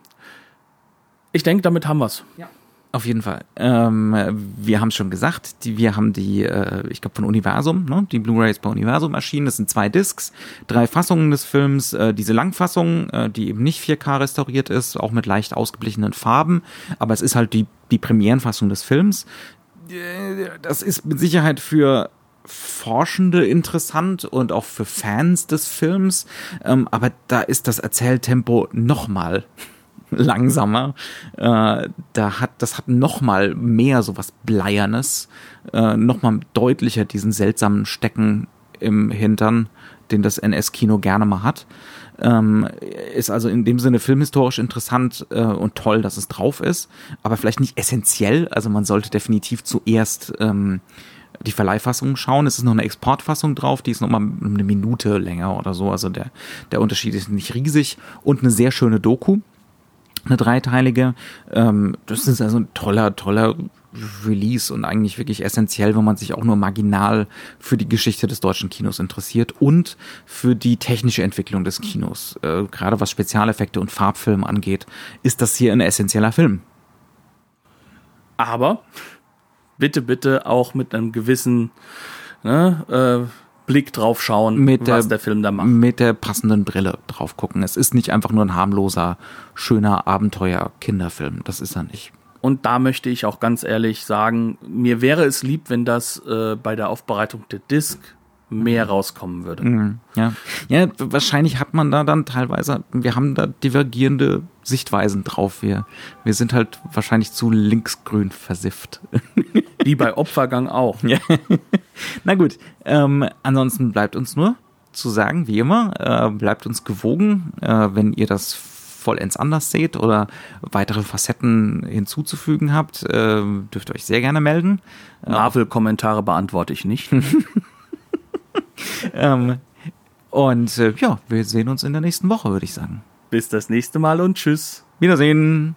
Ich denke, damit haben wir's. Ja. Auf jeden Fall. Ähm, wir haben es schon gesagt, die, wir haben die, äh, ich glaube von Universum, ne? die Blu-rays bei Universum erschienen. Das sind zwei Discs, drei Fassungen des Films. Äh, diese Langfassung, äh, die eben nicht 4K restauriert ist, auch mit leicht ausgeblichenen Farben, aber es ist halt die, die Premierenfassung des Films. Äh, das ist mit Sicherheit für Forschende interessant und auch für Fans des Films, ähm, aber da ist das Erzähltempo nochmal langsamer. Äh, da hat, das hat noch mal mehr so was Bleiernes, äh, noch mal deutlicher diesen seltsamen Stecken im Hintern, den das NS-Kino gerne mal hat. Ähm, ist also in dem Sinne filmhistorisch interessant äh, und toll, dass es drauf ist, aber vielleicht nicht essentiell. Also man sollte definitiv zuerst ähm, die Verleihfassung schauen. Es ist noch eine Exportfassung drauf, die ist noch mal eine Minute länger oder so. Also der, der Unterschied ist nicht riesig und eine sehr schöne Doku eine dreiteilige. Ähm, das ist also ein toller, toller Release und eigentlich wirklich essentiell, wenn man sich auch nur marginal für die Geschichte des deutschen Kinos interessiert und für die technische Entwicklung des Kinos. Äh, gerade was Spezialeffekte und Farbfilm angeht, ist das hier ein essentieller Film. Aber bitte, bitte auch mit einem gewissen ne, äh, Blick drauf schauen, mit was der, der Film da macht. Mit der passenden Brille drauf gucken. Es ist nicht einfach nur ein harmloser, schöner Abenteuer-Kinderfilm. Das ist er nicht. Und da möchte ich auch ganz ehrlich sagen, mir wäre es lieb, wenn das äh, bei der Aufbereitung der Disc mehr rauskommen würde. Mhm, ja. ja, wahrscheinlich hat man da dann teilweise, wir haben da divergierende Sichtweisen drauf. Wir, wir sind halt wahrscheinlich zu linksgrün versifft. Wie bei Opfergang auch. Ja. Na gut, ähm, ansonsten bleibt uns nur zu sagen, wie immer, äh, bleibt uns gewogen, äh, wenn ihr das vollends anders seht oder weitere Facetten hinzuzufügen habt, äh, dürft ihr euch sehr gerne melden. Marvel-Kommentare beantworte ich nicht. ähm, und äh, ja, wir sehen uns in der nächsten Woche, würde ich sagen. Bis das nächste Mal und tschüss. Wiedersehen.